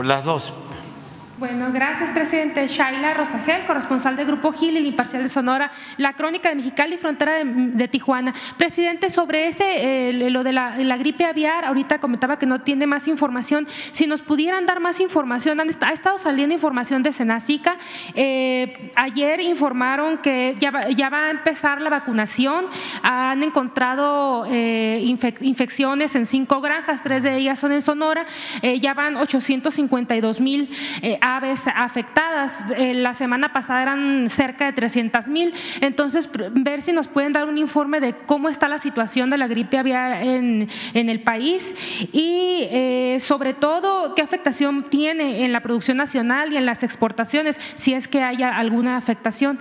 Las dos. Bueno, gracias, presidente. Shaila Rosagel, corresponsal del Grupo Gil, el imparcial de Sonora, la crónica de Mexicali, frontera de, Tijuana. Presidente, sobre ese, lo de la, gripe aviar, ahorita comentaba que no tiene más información. Si nos pudieran dar más información, han ha estado saliendo información de Senacica. Eh, ayer informaron que ya va, ya va a empezar la vacunación. Han encontrado eh, infec- infecciones en cinco granjas, tres de ellas son en Sonora. Eh, ya van 852 mil eh, aves afectadas. Eh, la semana pasada eran cerca de 300 mil. Entonces, ver si nos pueden dar un informe de cómo está la situación de la gripe aviar en, en el país y eh, sobre todo qué afectación tiene en la producción nacional y en las exportaciones, si es que haya alguna afectación.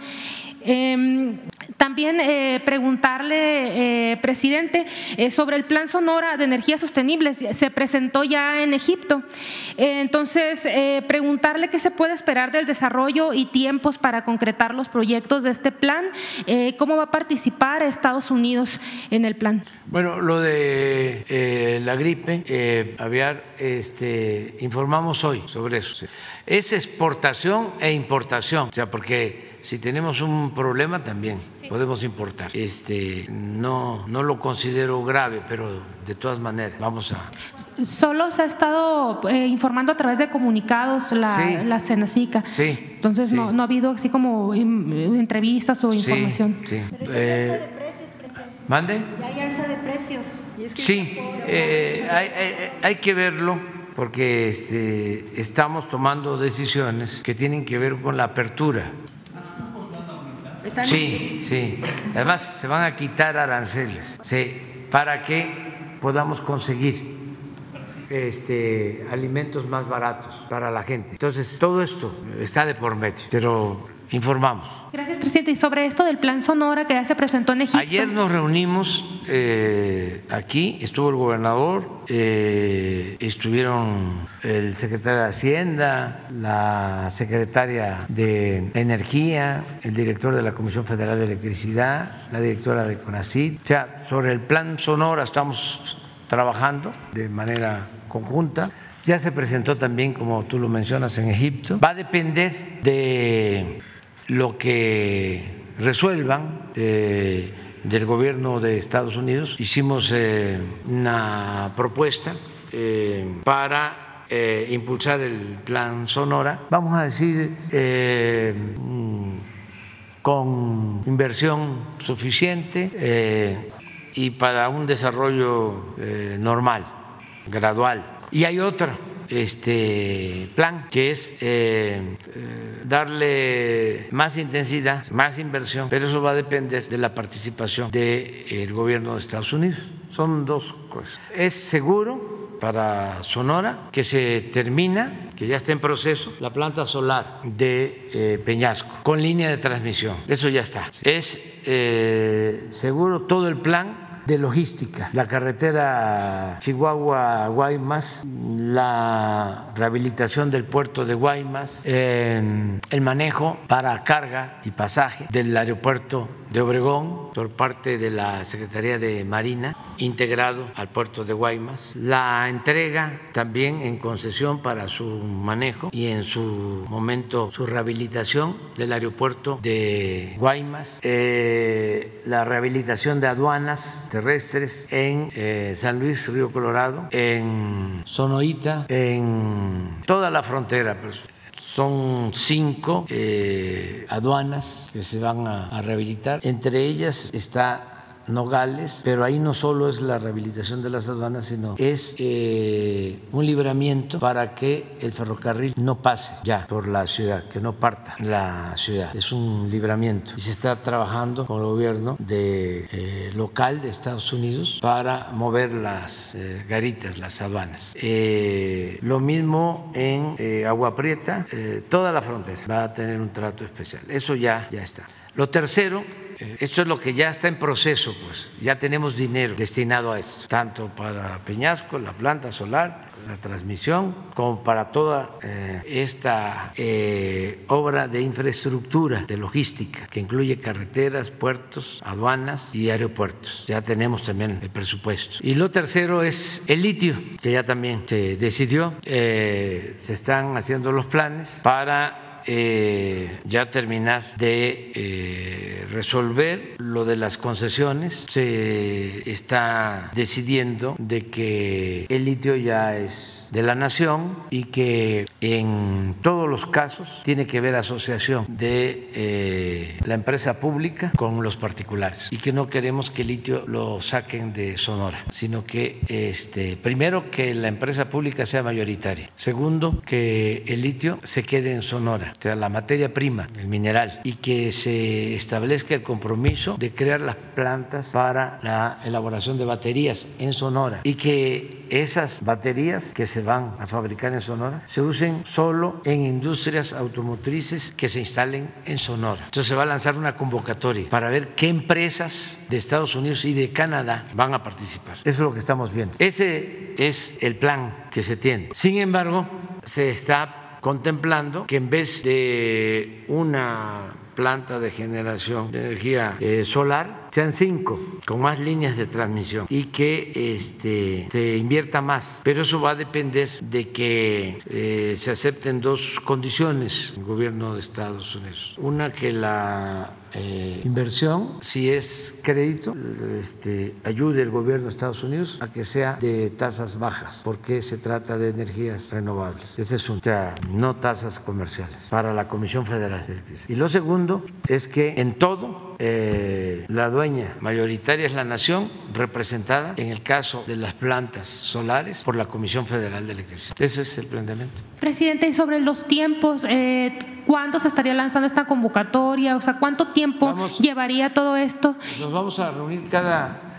Em, también eh, preguntarle, eh, presidente, eh, sobre el Plan Sonora de Energías Sostenibles. Se presentó ya en Egipto. Eh, entonces, eh, preguntarle qué se puede esperar del desarrollo y tiempos para concretar los proyectos de este plan. Eh, ¿Cómo va a participar Estados Unidos en el plan? Bueno, lo de eh, la gripe eh, aviar, este, informamos hoy sobre eso. sí. Es exportación e importación, o sea, porque si tenemos un problema también podemos importar. Este, no, no lo considero grave, pero de todas maneras vamos a Solo se ha estado eh, informando a través de comunicados la, Sí. la Senacica. Sí, Entonces, sí. No, no ha habido así como entrevistas o Sí, información. sí. Eh, ¿Mande? hay alza de precios. Sí, eh, hay, hay- hay que verlo porque este, estamos tomando decisiones que tienen que ver con la apertura. Sí, sí. Además, se van a quitar aranceles sí, para que podamos conseguir este, alimentos más baratos para la gente. Entonces, todo esto está de por medio, pero informamos. Gracias, presidente. Y sobre esto del plan Sonora que ya se presentó en Egipto. Ayer nos reunimos eh, aquí, estuvo el gobernador, eh, estuvieron el secretario de Hacienda, la secretaria de Energía, el director de la Comisión Federal de Electricidad, la directora de CONACYT. O sea, sobre el plan Sonora estamos trabajando de manera conjunta. Ya se presentó también, como tú lo mencionas, en Egipto. Va a depender de lo que resuelvan eh, del gobierno de Estados Unidos. Hicimos eh, una propuesta eh, para impulsar el plan Sonora, vamos a decir, mm, con inversión suficiente y para un desarrollo normal, gradual. Y hay otro este plan que es eh, eh, darle más intensidad, más inversión, pero eso va a depender de la participación del gobierno de Estados Unidos. Son dos cosas. Es seguro para Sonora, que se termina, que ya está en proceso, la planta solar de eh, Peñasco, con línea de transmisión. Eso ya está. Es eh, seguro todo el plan de logística, la carretera Chihuahua-Guaymas, la rehabilitación del puerto de Guaymas, el manejo para carga y pasaje del aeropuerto de Obregón por parte de la Secretaría de Marina, integrado al puerto de Guaymas, la entrega también en concesión para su manejo y en su momento su rehabilitación del aeropuerto de Guaymas, eh, la rehabilitación de aduanas terrestres en eh, San Luis, Río Colorado, en Sonoita, en toda la frontera. Pues, son cinco eh, aduanas que se van a, a rehabilitar. Entre ellas está Nogales, pero ahí no solo es la rehabilitación de las aduanas, sino es eh, un libramiento para que el ferrocarril no pase ya por la ciudad, que no parta la ciudad. Es un libramiento y se está trabajando con el gobierno de, eh, local de Estados Unidos para mover las eh, garitas, las aduanas. Eh, lo mismo en Agua Prieta, toda la frontera va a tener un trato especial. Eso ya, ya está. Lo tercero esto es lo que ya está en proceso, pues ya tenemos dinero destinado a esto, tanto para Peñasco, la planta solar, la transmisión, como para toda eh, esta eh, obra de infraestructura, de logística, que incluye carreteras, puertos, aduanas y aeropuertos. Ya tenemos también el presupuesto. Y lo tercero es el litio, que ya también se decidió. Eh, se están haciendo los planes para eh, ya terminar de eh, resolver lo de las concesiones. Se está decidiendo de que el litio ya es de la nación y que en todos los casos tiene que haber asociación de eh, la empresa pública con los particulares y que no queremos que el litio lo saquen de Sonora, sino que este, primero que la empresa pública sea mayoritaria, segundo que el litio se quede en Sonora o sea, la materia prima, el mineral, y que se establezca el compromiso de crear las plantas para la elaboración de baterías en Sonora y que esas baterías que se van a fabricar en Sonora se usen solo en industrias automotrices que se instalen en Sonora. Entonces se va a lanzar una convocatoria para ver qué empresas de Estados Unidos y de Canadá van a participar. Eso es lo que estamos viendo. Ese es el plan que se tiene. Sin embargo, se está contemplando que en vez de una planta de generación de energía eh, solar sean cinco con más líneas de transmisión y que este, se invierta más. Pero eso va a depender de que eh, se acepten dos condiciones el gobierno de Estados Unidos. Una que la eh, inversión, si es crédito, este, ayude el gobierno de Estados Unidos a que sea de tasas bajas, porque se trata de energías renovables. Ese es un, o sea, no tasas comerciales para la Comisión Federal de Electricidad. Y lo segundo es que en todo eh, la dueña mayoritaria es la nación, representada en el caso de las plantas solares por la Comisión Federal de Electricidad. Ese es el planteamiento. Presidente, y sobre los tiempos, eh, ¿cuándo se estaría lanzando esta convocatoria? O sea, ¿cuánto tiempo Vamos. llevaría todo esto? Nos vamos a reunir cada,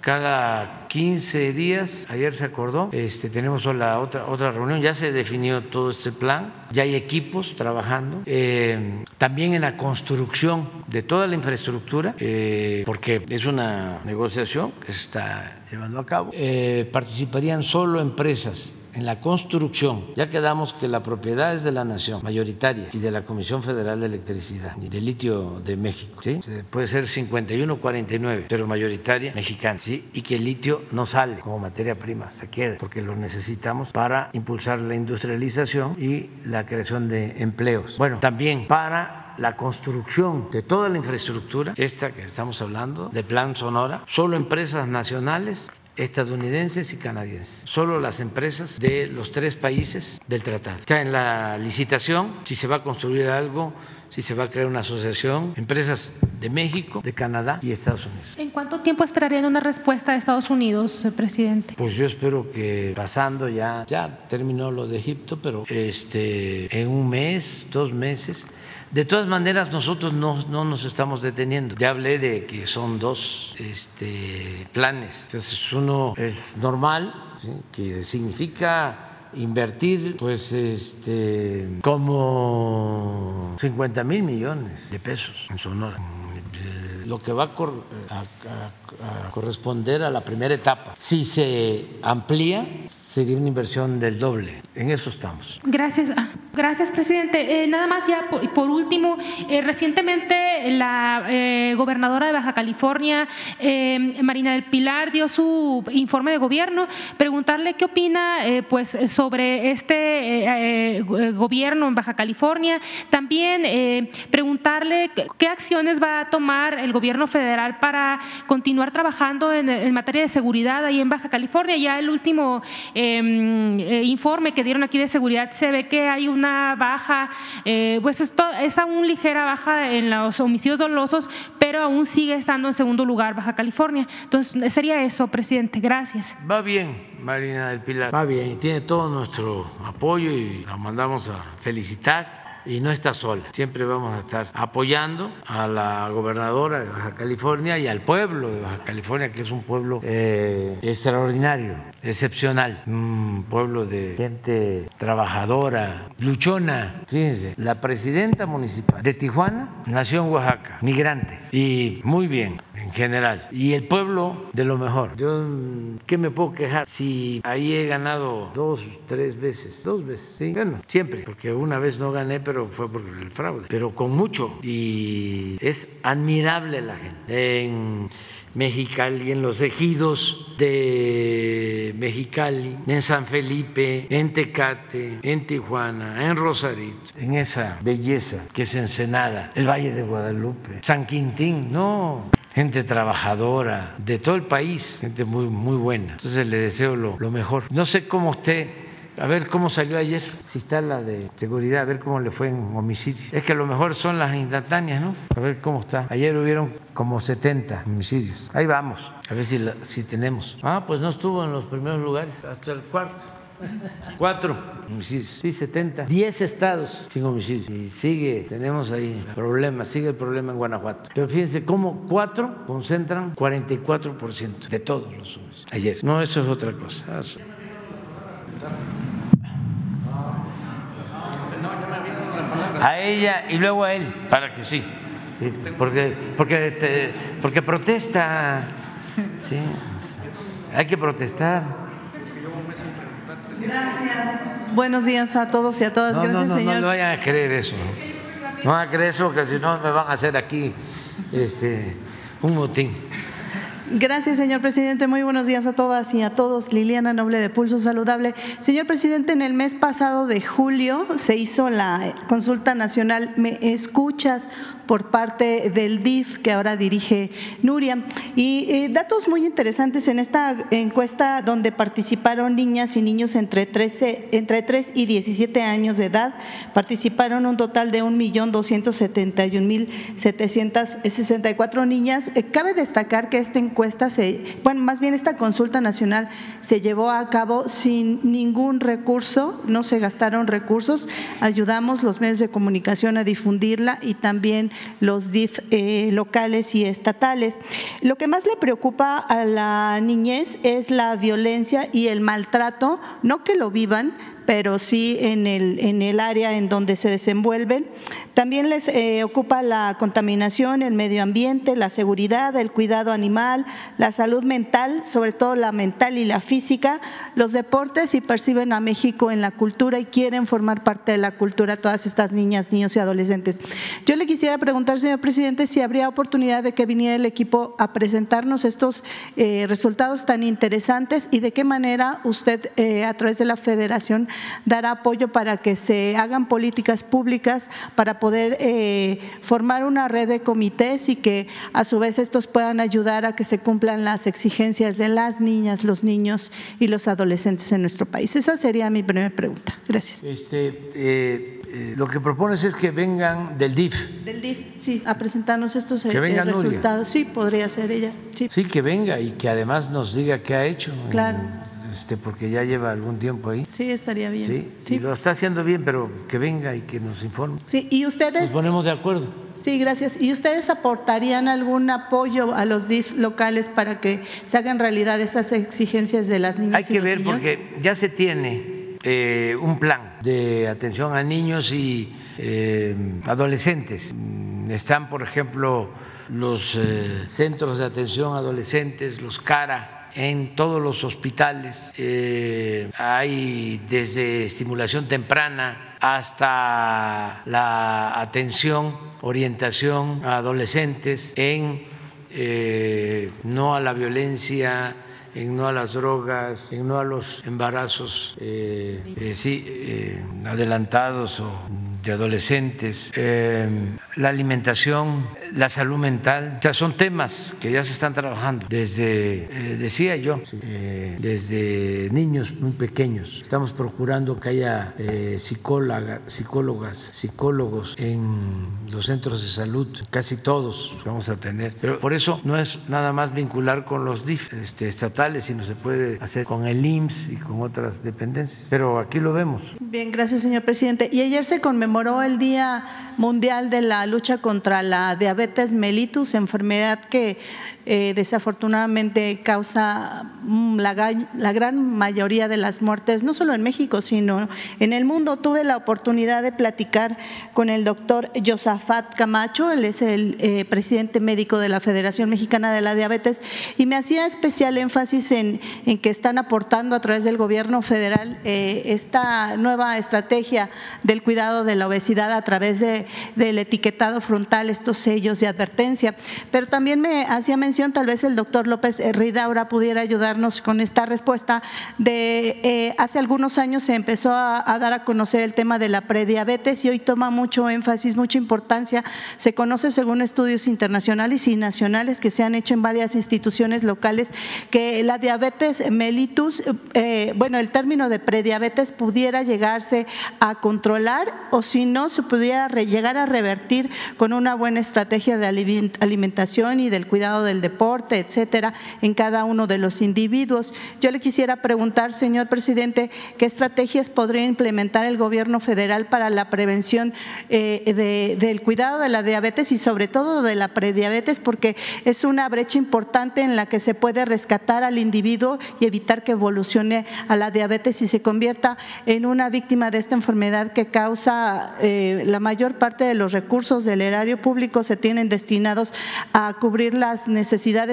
cada 15 días. Ayer se acordó. Este, tenemos otra, otra reunión. Ya se definió todo este plan. Ya hay equipos trabajando. Eh, también en la construcción de toda la infraestructura, eh, porque es una negociación que se está llevando a cabo. Eh, participarían solo empresas en la construcción, ya quedamos que la propiedad es de la nación mayoritaria y de la Comisión Federal de Electricidad y de litio de México, ¿sí? Puede ser 51-49, pero mayoritaria mexicana, ¿sí? Y que el litio no sale como materia prima, se queda, porque lo necesitamos para impulsar la industrialización y la creación de empleos. Bueno, también para la construcción de toda la infraestructura, esta que estamos hablando, de Plan Sonora, solo empresas nacionales estadounidenses y canadienses, solo las empresas de los tres países del tratado. Está en la licitación si se va a construir algo, si se va a crear una asociación, empresas de México, de Canadá y Estados Unidos. ¿En cuánto tiempo esperarían una respuesta de Estados Unidos, eh, presidente? Pues yo espero que pasando ya, ya terminó lo de Egipto, pero este, en un mes, dos meses. De todas maneras, nosotros no, no, nos estamos deteniendo. Ya hablé de que son dos este, planes. Entonces, uno es normal, ¿sí? que significa invertir pues este como 50 mil millones de pesos en Sonora lo que va a, a, a, corresponder a la primera etapa. Si se amplía, sería una inversión del doble. En eso estamos. Gracias, ah, gracias, presidente. Eh, nada más ya por, último, eh, recientemente la eh, gobernadora de Baja California, eh, Marina del Pilar, dio su informe de gobierno. Preguntarle qué opina, pues, sobre este gobierno en Baja California. También preguntarle qué acciones va a tomar el gobierno federal para continuar trabajando en, en materia de seguridad ahí en Baja California. Ya el último eh, informe que dieron aquí de seguridad se ve que hay una baja, eh, pues es, es, aún ligera baja en los homicidios dolosos, pero aún sigue estando en segundo lugar Baja California. Entonces, sería eso, presidente. Gracias. Va bien, Marina del Pilar. Va bien, tiene todo nuestro apoyo y la mandamos a felicitar y no está sola. Siempre vamos a estar apoyando a la gobernadora de Baja California y al pueblo de Baja California, que es un pueblo eh, extraordinario, excepcional, un pueblo de gente trabajadora, luchona. Fíjense, la presidenta municipal de Tijuana nació en Oaxaca, migrante, y muy bien en general. Y el pueblo de lo mejor. Yo, ¿qué me puedo quejar? Si ahí he ganado dos, tres veces, dos veces, sí, bueno, siempre, porque una vez no gané, pero fue por el fraude, pero con mucho. Y es admirable la gente. En Mexicali, en los ejidos de Mexicali, en San Felipe, en Tecate, en Tijuana, en Rosarito, en esa belleza que es Ensenada, el Valle de Guadalupe, San Quintín, no, gente trabajadora de todo el país, gente muy, muy buena. Entonces le deseo lo, lo mejor. No sé cómo usted a ver cómo salió ayer, si está la de seguridad, a ver cómo le fue en homicidios. Es que a lo mejor son las instantáneas, ¿no? A ver cómo está. Ayer hubieron como 70 homicidios. Ahí vamos, a ver si, la, si tenemos. Ah, pues no estuvo en los primeros lugares, hasta el cuarto. Cuatro homicidios, sí, 70. Diez estados sin homicidios. Y sigue, tenemos ahí problemas, sigue el problema en Guanajuato. Pero fíjense cómo cuatro concentran 44% de todos los homicidios. Ayer. No, eso es otra cosa. Eso. A ella y luego a él, para que sí, sí porque, porque, este, porque protesta, sí, hay que protestar. Gracias. Buenos días a todos y a todas. No, Gracias, no, no, señor. No, no vayan a creer eso. No van a creer eso, que si no me van a hacer aquí este, un motín. Gracias, señor presidente. Muy buenos días a todas y a todos. Liliana Noble de Pulso Saludable. Señor presidente, en el mes pasado de julio se hizo la consulta nacional Me Escuchas por parte del DIF que ahora dirige Nuria. Y eh, datos muy interesantes en esta encuesta donde participaron niñas y niños entre, 13, entre 3 y 17 años de edad. Participaron un total de 1.271.764 niñas. Eh, cabe destacar que esta encuesta, se, bueno, más bien esta consulta nacional se llevó a cabo sin ningún recurso, no se gastaron recursos. Ayudamos los medios de comunicación a difundirla y también los DIF eh, locales y estatales. Lo que más le preocupa a la niñez es la violencia y el maltrato, no que lo vivan, pero sí en el, en el área en donde se desenvuelven. También les eh, ocupa la contaminación, el medio ambiente, la seguridad, el cuidado animal, la salud mental, sobre todo la mental y la física, los deportes y perciben a México en la cultura y quieren formar parte de la cultura todas estas niñas, niños y adolescentes. Yo le quisiera preguntar, señor presidente, si habría oportunidad de que viniera el equipo a presentarnos estos eh, resultados tan interesantes y de qué manera usted, eh, a través de la federación, dar apoyo para que se hagan políticas públicas para poder eh, formar una red de comités y que a su vez estos puedan ayudar a que se cumplan las exigencias de las niñas, los niños y los adolescentes en nuestro país. Esa sería mi primera pregunta. Gracias. Este, eh, eh, lo que propones es que vengan del DIF. Del DIF, sí, a presentarnos estos Que venga Nuria. resultados. Sí, podría ser ella. Sí, Sí, que venga y que además nos diga qué ha hecho. Claro. Este, porque ya lleva algún tiempo ahí. sí estaría bien. Sí, y lo está haciendo bien, pero que venga y que nos informe. Sí, y ustedes, Nos ponemos de acuerdo. sí, gracias. ¿Y ustedes aportarían algún apoyo a los DIF locales para que se hagan realidad esas exigencias de las niñas? Hay y que los ver niños? porque ya se tiene eh, un plan de atención a niños y eh, adolescentes. Están, por ejemplo, los eh, centros de atención a adolescentes, los CARA, en todos los hospitales. Eh, hay desde estimulación temprana hasta la atención, orientación a adolescentes en eh, no a la violencia, en no a las drogas, en no a los embarazos, eh, sí, adelantados o de adolescentes, eh, la alimentación, la salud mental, o sea, son temas que ya se están trabajando desde, eh, decía yo, eh, desde niños muy pequeños. Estamos procurando que haya eh, psicóloga- psicólogas, psicólogos en los centros de salud, casi todos vamos a tener. Pero por eso no es nada más vincular con los DIF este, estatales, sino se puede hacer con el IMSS y con otras dependencias. Pero aquí lo vemos. Bien, gracias, señor presidente. Y ayer se conmemoró el Día Mundial de la Lucha contra la Diabetes mellitus, enfermedad que eh, desafortunadamente causa mm, la, la gran mayoría de las muertes, no solo en México, sino en el mundo. Tuve la oportunidad de platicar con el doctor Josafat Camacho, él es el eh, presidente médico de la Federación Mexicana de la Diabetes, y me hacía especial énfasis en, en que están aportando a través del gobierno federal eh, esta nueva estrategia del cuidado de la obesidad a través de, del etiquetado frontal, estos sellos de advertencia. Pero también me hacía tal vez el doctor López Ridaura pudiera ayudarnos con esta respuesta, de eh, hace algunos años se empezó a, dar a conocer el tema de la prediabetes y hoy toma mucho énfasis, mucha importancia. Se conoce según estudios internacionales y nacionales que se han hecho en varias instituciones locales que la diabetes mellitus, eh, bueno, el término de prediabetes pudiera llegarse a controlar o si no, se pudiera llegar a revertir con una buena estrategia de aliment- alimentación y del cuidado del deporte, etcétera, en cada uno de los individuos. Yo le quisiera preguntar, señor presidente, qué estrategias podría implementar el gobierno federal para la prevención eh, de- del cuidado de la diabetes y sobre todo de la prediabetes, porque es una brecha importante en la que se puede rescatar al individuo y evitar que evolucione a la diabetes y se convierta en una víctima de esta enfermedad que causa eh, la mayor parte de los recursos del erario público se tienen destinados a cubrir las necesidades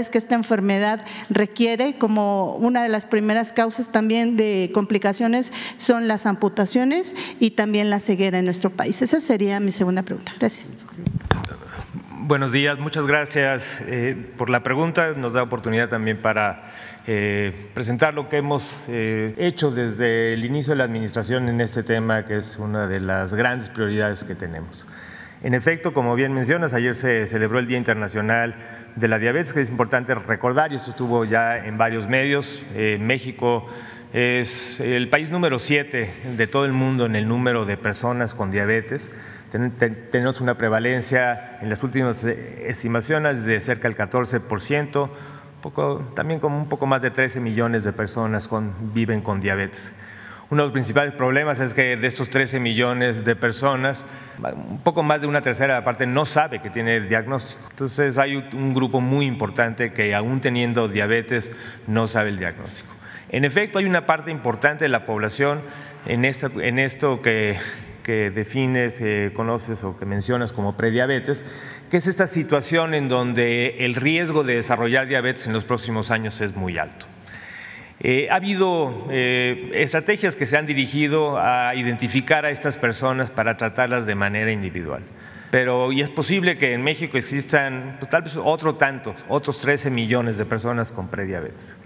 que esta enfermedad requiere, como una de las primeras causas también de complicaciones son las amputaciones y también la ceguera en nuestro país. Esa sería mi segunda pregunta. Gracias. Buenos días, muchas gracias eh, por la pregunta. Nos da oportunidad también para eh, presentar lo que hemos eh, hecho desde el inicio de la administración en este tema, que es una de las grandes prioridades que tenemos. En efecto, como bien mencionas, ayer se celebró el Día Internacional de la Diabetes, que es importante recordar, y esto estuvo ya en varios medios. Eh, México es el país número siete de todo el mundo en el número de personas con diabetes. Ten- ten- Tenemos una prevalencia en las últimas eh, estimaciones de cerca del 14%, poco, también como un poco más de 13 millones de personas con- viven con diabetes. Uno de los principales problemas es que de estos 13 millones de personas, un poco más de una tercera parte no sabe que tiene el diagnóstico. Entonces hay un grupo muy importante que aún teniendo diabetes no sabe el diagnóstico. En efecto, hay una parte importante de la población en, esto que, defines, conoces o que mencionas como prediabetes, que es esta situación en donde el riesgo de desarrollar diabetes en los próximos años es muy alto. Eh, ha habido eh, estrategias que se han dirigido a identificar a estas personas para tratarlas de manera individual. Pero y es posible que en México existan pues, tal vez otro tanto, otros 13 millones de personas con prediabetes.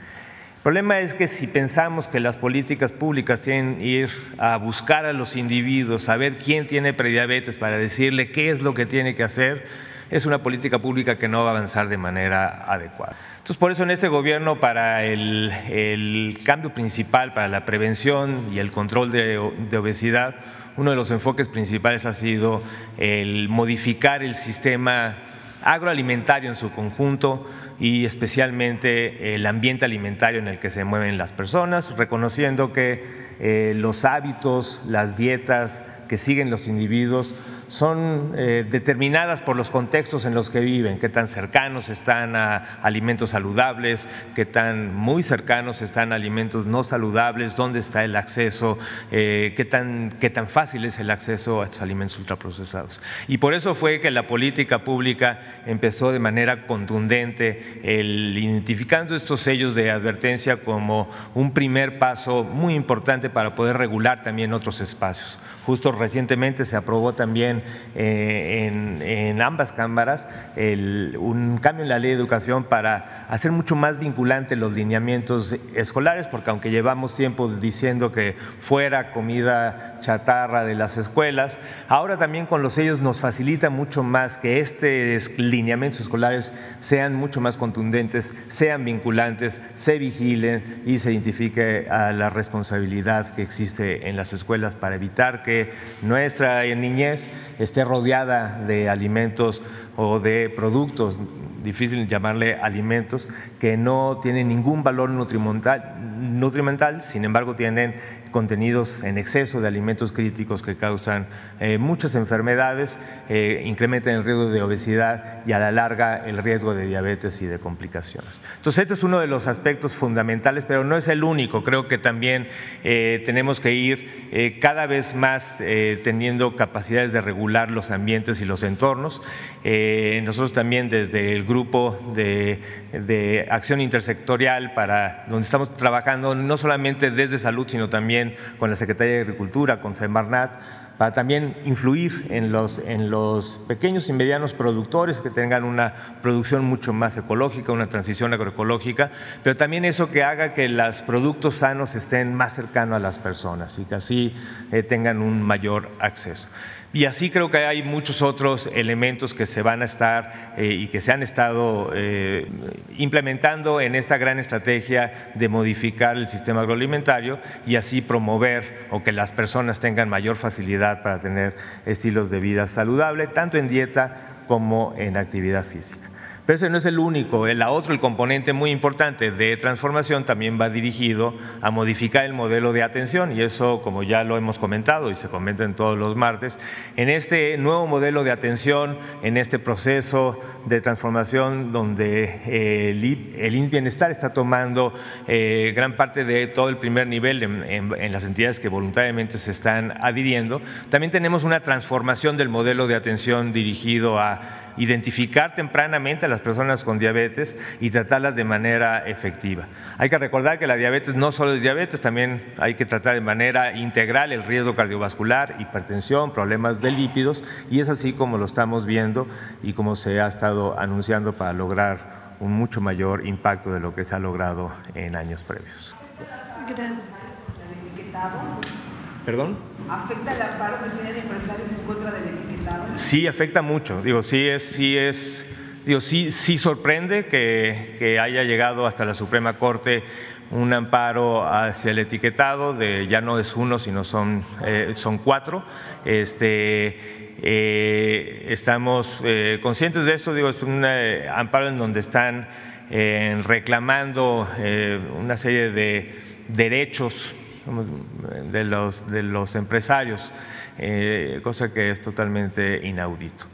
El problema es que si pensamos que las políticas públicas tienen que ir a buscar a los individuos, saber quién tiene prediabetes para decirle qué es lo que tiene que hacer, es una política pública que no va a avanzar de manera adecuada. Entonces, por eso en este gobierno, para el, cambio principal, para la prevención y el control de, obesidad, uno de los enfoques principales ha sido el modificar el sistema agroalimentario en su conjunto y especialmente el ambiente alimentario en el que se mueven las personas, reconociendo que eh, los hábitos, las dietas que siguen los individuos son eh, determinadas por los contextos en los que viven, qué tan cercanos están a alimentos saludables, qué tan muy cercanos están a alimentos no saludables, dónde está el acceso, eh, qué, tan, qué tan fácil es el acceso a estos alimentos ultraprocesados. Y por eso fue que la política pública empezó de manera contundente el identificando estos sellos de advertencia como un primer paso muy importante para poder regular también otros espacios. Justo recientemente se aprobó también eh, en, ambas cámaras un cambio en la ley de educación para hacer mucho más vinculante los lineamientos escolares, porque aunque llevamos tiempo diciendo que fuera comida chatarra de las escuelas, ahora también con los sellos nos facilita mucho más que estos lineamientos escolares sean mucho más contundentes, sean vinculantes, se vigilen y se identifique a la responsabilidad que existe en las escuelas para evitar que nuestra niñez esté rodeada de alimentos o de productos, difícil llamarle alimentos, que no tienen ningún valor nutrimental, nutrimental sin embargo tienen contenidos en exceso de alimentos críticos que causan eh, muchas enfermedades, eh, incrementan el riesgo de obesidad y a la larga el riesgo de diabetes y de complicaciones. Entonces, este es uno de los aspectos fundamentales, pero no es el único. Creo que también eh, tenemos que ir cada vez más teniendo capacidades de regular los ambientes y los entornos. Nosotros también desde el grupo de, de acción intersectorial para donde estamos trabajando no solamente desde salud, sino también con la Secretaría de Agricultura, con Semarnat, para también influir en los, en los pequeños y medianos productores que tengan una producción mucho más ecológica, una transición agroecológica, pero también eso que haga que los productos sanos estén más cercanos a las personas y que así eh, tengan un mayor acceso. Y así creo que hay muchos otros elementos que se van a estar eh, y que se han estado eh, implementando en esta gran estrategia de modificar el sistema agroalimentario y así promover o que las personas tengan mayor facilidad para tener estilos de vida saludable, tanto en dieta como en actividad física. Pero ese no es el único. El otro, el componente muy importante de transformación también va dirigido a modificar el modelo de atención y eso, como ya lo hemos comentado y se comenta en todos los martes, en este nuevo modelo de atención, en este proceso de transformación donde eh, el Bienestar está tomando eh, gran parte de todo el primer nivel en las entidades que voluntariamente se están adhiriendo, también tenemos una transformación del modelo de atención dirigido a identificar tempranamente a las personas con diabetes y tratarlas de manera efectiva. Hay que recordar que la diabetes no solo es diabetes, también hay que tratar de manera integral el riesgo cardiovascular, hipertensión, problemas de lípidos y es así como lo estamos viendo y como se ha estado anunciando para lograr un mucho mayor impacto de lo que se ha logrado en años previos. Gracias. ¿Perdón? ¿Afecta el amparo que tienen empresarios en contra del etiquetado? Sí, afecta mucho. Digo, sí es, sí es, digo, sí, sí sorprende que, que haya llegado hasta la Suprema Corte un amparo hacia el etiquetado de ya no es uno, sino son, eh, son cuatro. Este, eh, estamos eh, conscientes de esto, digo, es un amparo en donde están reclamando una serie de derechos de los, de los empresarios, eh, cosa que es totalmente inaudito.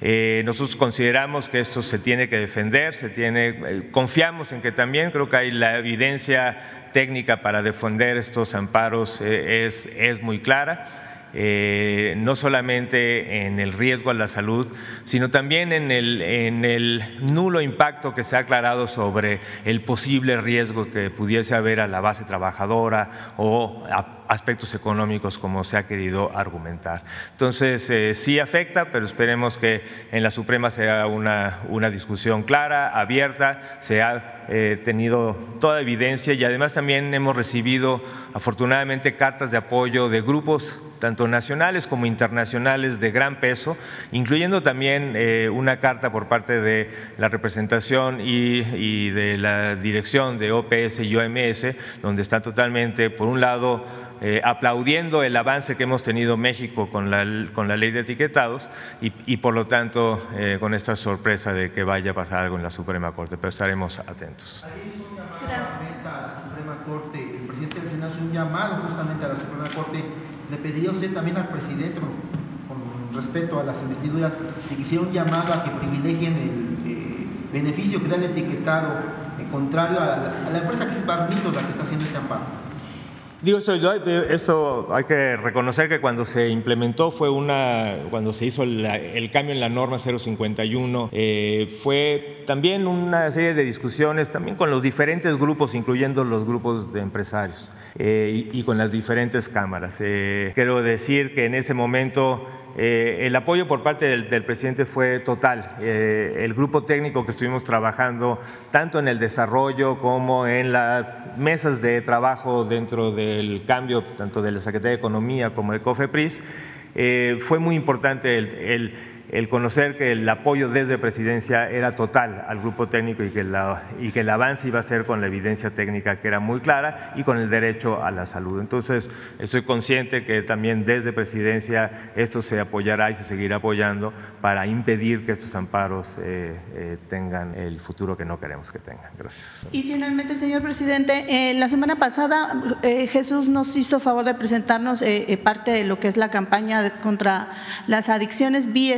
Eh, nosotros consideramos que esto se tiene que defender, se tiene, eh, confiamos en que también creo que hay la evidencia técnica para defender estos amparos es, es muy clara. Eh, no solamente en el riesgo a la salud, sino también en el, en el nulo impacto que se ha aclarado sobre el posible riesgo que pudiese haber a la base trabajadora o a aspectos económicos como se ha querido argumentar. Entonces, eh, sí afecta, pero esperemos que en la Suprema sea una, una discusión clara, abierta, se ha eh, tenido toda evidencia y además también hemos recibido afortunadamente cartas de apoyo de grupos tanto nacionales como internacionales de gran peso, incluyendo también eh, una carta por parte de la representación y, de la dirección de OPS y OMS, donde está totalmente, por un lado, eh, aplaudiendo el avance que hemos tenido México con la, con la ley de etiquetados y, por lo tanto eh, con esta sorpresa de que vaya a pasar algo en la Suprema Corte, pero estaremos atentos. A la Suprema Corte, el presidente del Senado hace un llamado justamente a la Suprema Corte le pediría a usted también al presidente, con respeto a las investiduras, que quisiera un llamado a que privilegien el eh, beneficio que da el etiquetado, contrario a la, empresa que es Barnito la que está haciendo este amparo. Digo, esto, esto hay que reconocer que cuando se implementó fue una, cuando se hizo el cambio en la norma 051, eh, fue también una serie de discusiones también con los diferentes grupos, incluyendo los grupos de empresarios eh, y, con las diferentes cámaras. Eh, quiero decir que en ese momento eh, el apoyo por parte del, presidente fue total. Eh, el grupo técnico que estuvimos trabajando, tanto en el desarrollo como en las mesas de trabajo dentro del cambio, tanto de la Secretaría de Economía como de COFEPRIS, eh, fue muy importante el el conocer que el apoyo desde presidencia era total al grupo técnico y que, la, y que el avance iba a ser con la evidencia técnica que era muy clara y con el derecho a la salud. Entonces, estoy consciente que también desde presidencia esto se apoyará y se seguirá apoyando para impedir que estos amparos eh, eh, tengan el futuro que no queremos que tengan. Gracias. Y finalmente, señor presidente, eh, la semana pasada Jesús nos hizo favor de presentarnos parte de lo que es la campaña contra las adicciones vía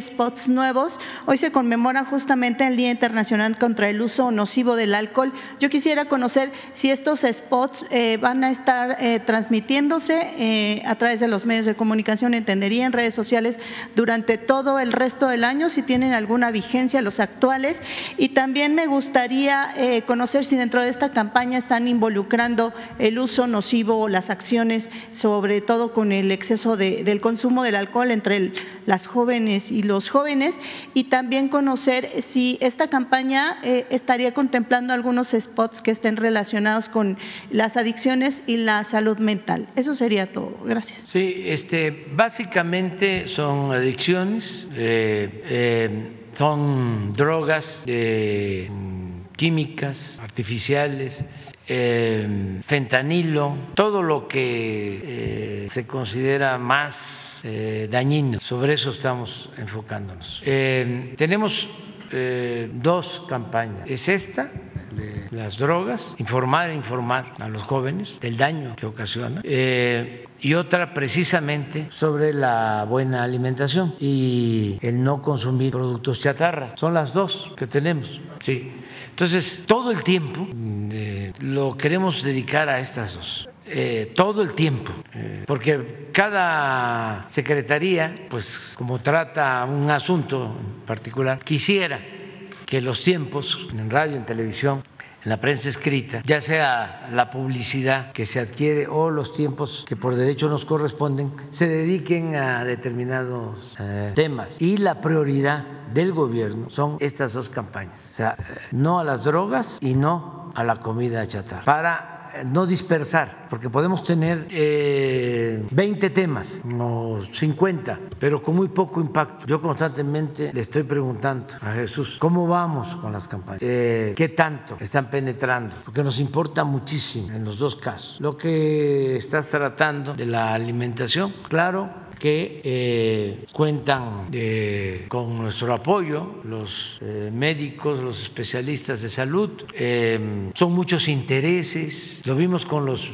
Hoy se conmemora justamente el Día Internacional contra el Uso Nocivo del Alcohol. Yo quisiera conocer si estos spots eh, van a estar eh, transmitiéndose eh, a través de los medios de comunicación, entendería en redes sociales durante todo el resto del año, si tienen alguna vigencia los actuales. Y también me gustaría conocer si dentro de esta campaña están involucrando el uso nocivo o las acciones, sobre todo con el exceso del consumo del alcohol entre las jóvenes y los jóvenes y también conocer si esta campaña eh, estaría contemplando algunos spots que estén relacionados con las adicciones y la salud mental. Eso sería todo. Gracias. Sí, este, básicamente son adicciones, eh, eh, son drogas químicas, artificiales, fentanilo, todo lo que se considera más eh, dañino. Sobre eso estamos enfocándonos. Eh, tenemos eh, dos campañas. Es esta, de las drogas, informar, informar a los jóvenes del daño que ocasiona. y otra precisamente sobre la buena alimentación y el no consumir productos chatarra. Son las dos que tenemos. Sí. Entonces, todo el tiempo lo queremos dedicar a estas dos. Eh, todo el tiempo, eh, porque cada secretaría, pues como trata un asunto en particular, quisiera que los tiempos en radio, en televisión, en la prensa escrita, ya sea la publicidad que se adquiere o los tiempos que por derecho nos corresponden, se dediquen a determinados eh, temas. Y la prioridad del gobierno son estas dos campañas, o sea, no a las drogas y no a la comida chatarra, para no dispersar, porque podemos tener 20 eh, temas o 50, pero con muy poco impacto. Yo constantemente le estoy preguntando a Jesús, ¿cómo vamos con las campañas? Eh, ¿Qué tanto están penetrando? Porque nos importa muchísimo en los dos casos. Lo que estás tratando de la alimentación, claro, que eh, cuentan eh, con nuestro apoyo, los eh, médicos, los especialistas de salud. son muchos intereses, lo vimos con los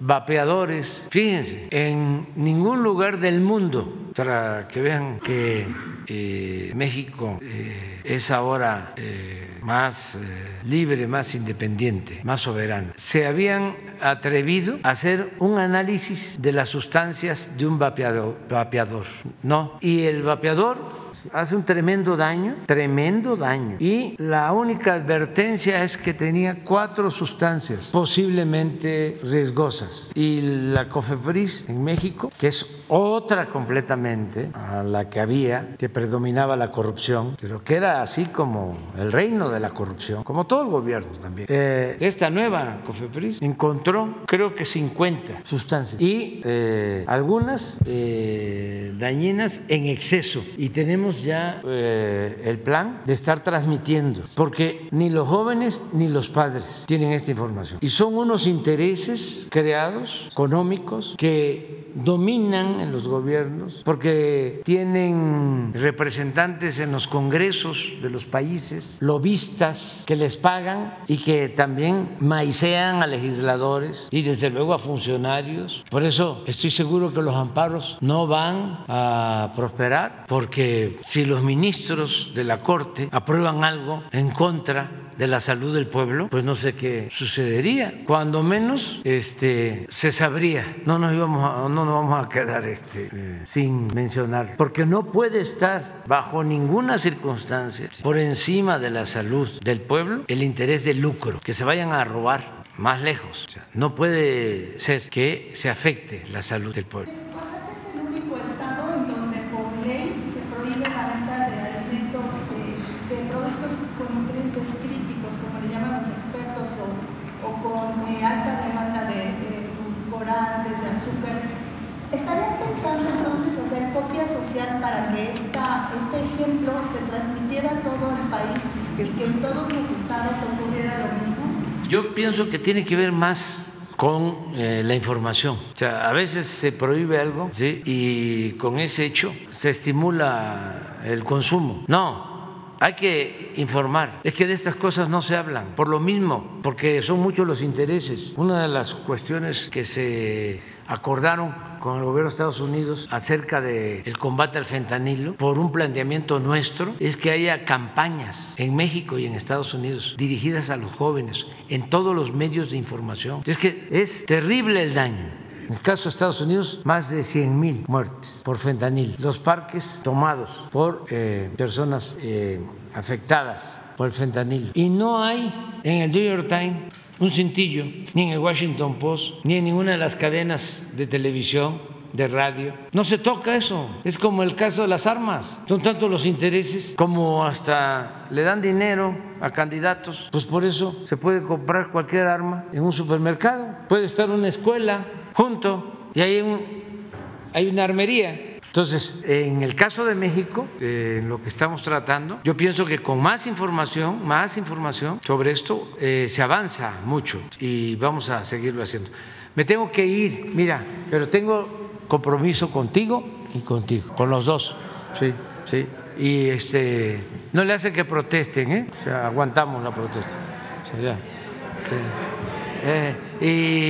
vapeadores. Fíjense, en ningún lugar del mundo, para que vean que eh, México eh, es ahora eh, más eh, libre, más independiente, más soberano, se habían atrevido a hacer un análisis de las sustancias de un vapeador. vapeador no, y el vapeador hace un tremendo daño, tremendo daño. Y la única advertencia es que tenía cuatro sustancias posiblemente riesgosas. Y la COFEPRIS en México, que es otra completamente a la que había, que predominaba la corrupción, pero que era así como el reino de la corrupción, como todo el gobierno también. Eh, esta nueva COFEPRIS encontró creo que 50 sustancias y eh, algunas eh, dañinas en exceso. Y tenemos ya el plan de estar transmitiendo, porque ni los jóvenes ni los padres tienen esta información. Y son unos intereses creados, económicos, que dominan en los gobiernos, porque tienen representantes en los congresos de los países, lobistas que les pagan y que también maicean a legisladores y desde luego a funcionarios. Por eso estoy seguro que los amparos no van a prosperar, porque si los ministros de la Corte aprueban algo en contra de la salud del pueblo, pues no sé qué sucedería. Cuando menos este, se sabría. No nos, íbamos no nos vamos a quedar este, eh, sin mencionar. Porque no puede estar bajo ninguna circunstancia por encima de la salud del pueblo el interés de lucro, que se vayan a robar más lejos. No puede ser que se afecte la salud del pueblo. Es el único estado en donde por ley se prohíbe la venta de alimentos, de, de productos con nutrientes críticos, como le llaman los expertos, o, o alta demanda de edulcorantes, de azúcar. ¿Estarían pensando entonces hacer copia social para que esta, este ejemplo se transmitiera a todo el país, que, que en todos los estados ocurriera lo mismo? Yo pienso que tiene que ver más con eh, la información. O sea, a veces se prohíbe algo ¿sí? y con ese hecho se estimula el consumo. No, hay que informar. Es que de estas cosas no se hablan, por lo mismo, porque son muchos los intereses. Una de las cuestiones que se acordaron con el gobierno de Estados Unidos acerca del combate al fentanilo por un planteamiento nuestro es que haya campañas en México y en Estados Unidos dirigidas a los jóvenes en todos los medios de información. Es que es terrible el daño. En el caso de Estados Unidos, más de 100 mil muertes por fentanil. Los parques tomados por eh, personas eh, afectadas por el fentanil. Y no hay en el New York Times un cintillo, ni en el Washington Post, ni en ninguna de las cadenas de televisión, de radio. No se toca eso. Es como el caso de las armas. Son tantos los intereses como hasta le dan dinero a candidatos. Pues por eso se puede comprar cualquier arma en un supermercado. Puede estar una escuela junto y hay, hay una armería. Entonces, en el caso de México, en lo que estamos tratando, yo pienso que con más información, más información sobre esto, eh, se avanza mucho y vamos a seguirlo haciendo. Me tengo que ir, mira, pero tengo compromiso contigo y contigo, con los dos, sí, sí. Y este, no le hace que protesten, ¿eh? O sea, aguantamos la protesta. O sea, ya, sí. Eh, y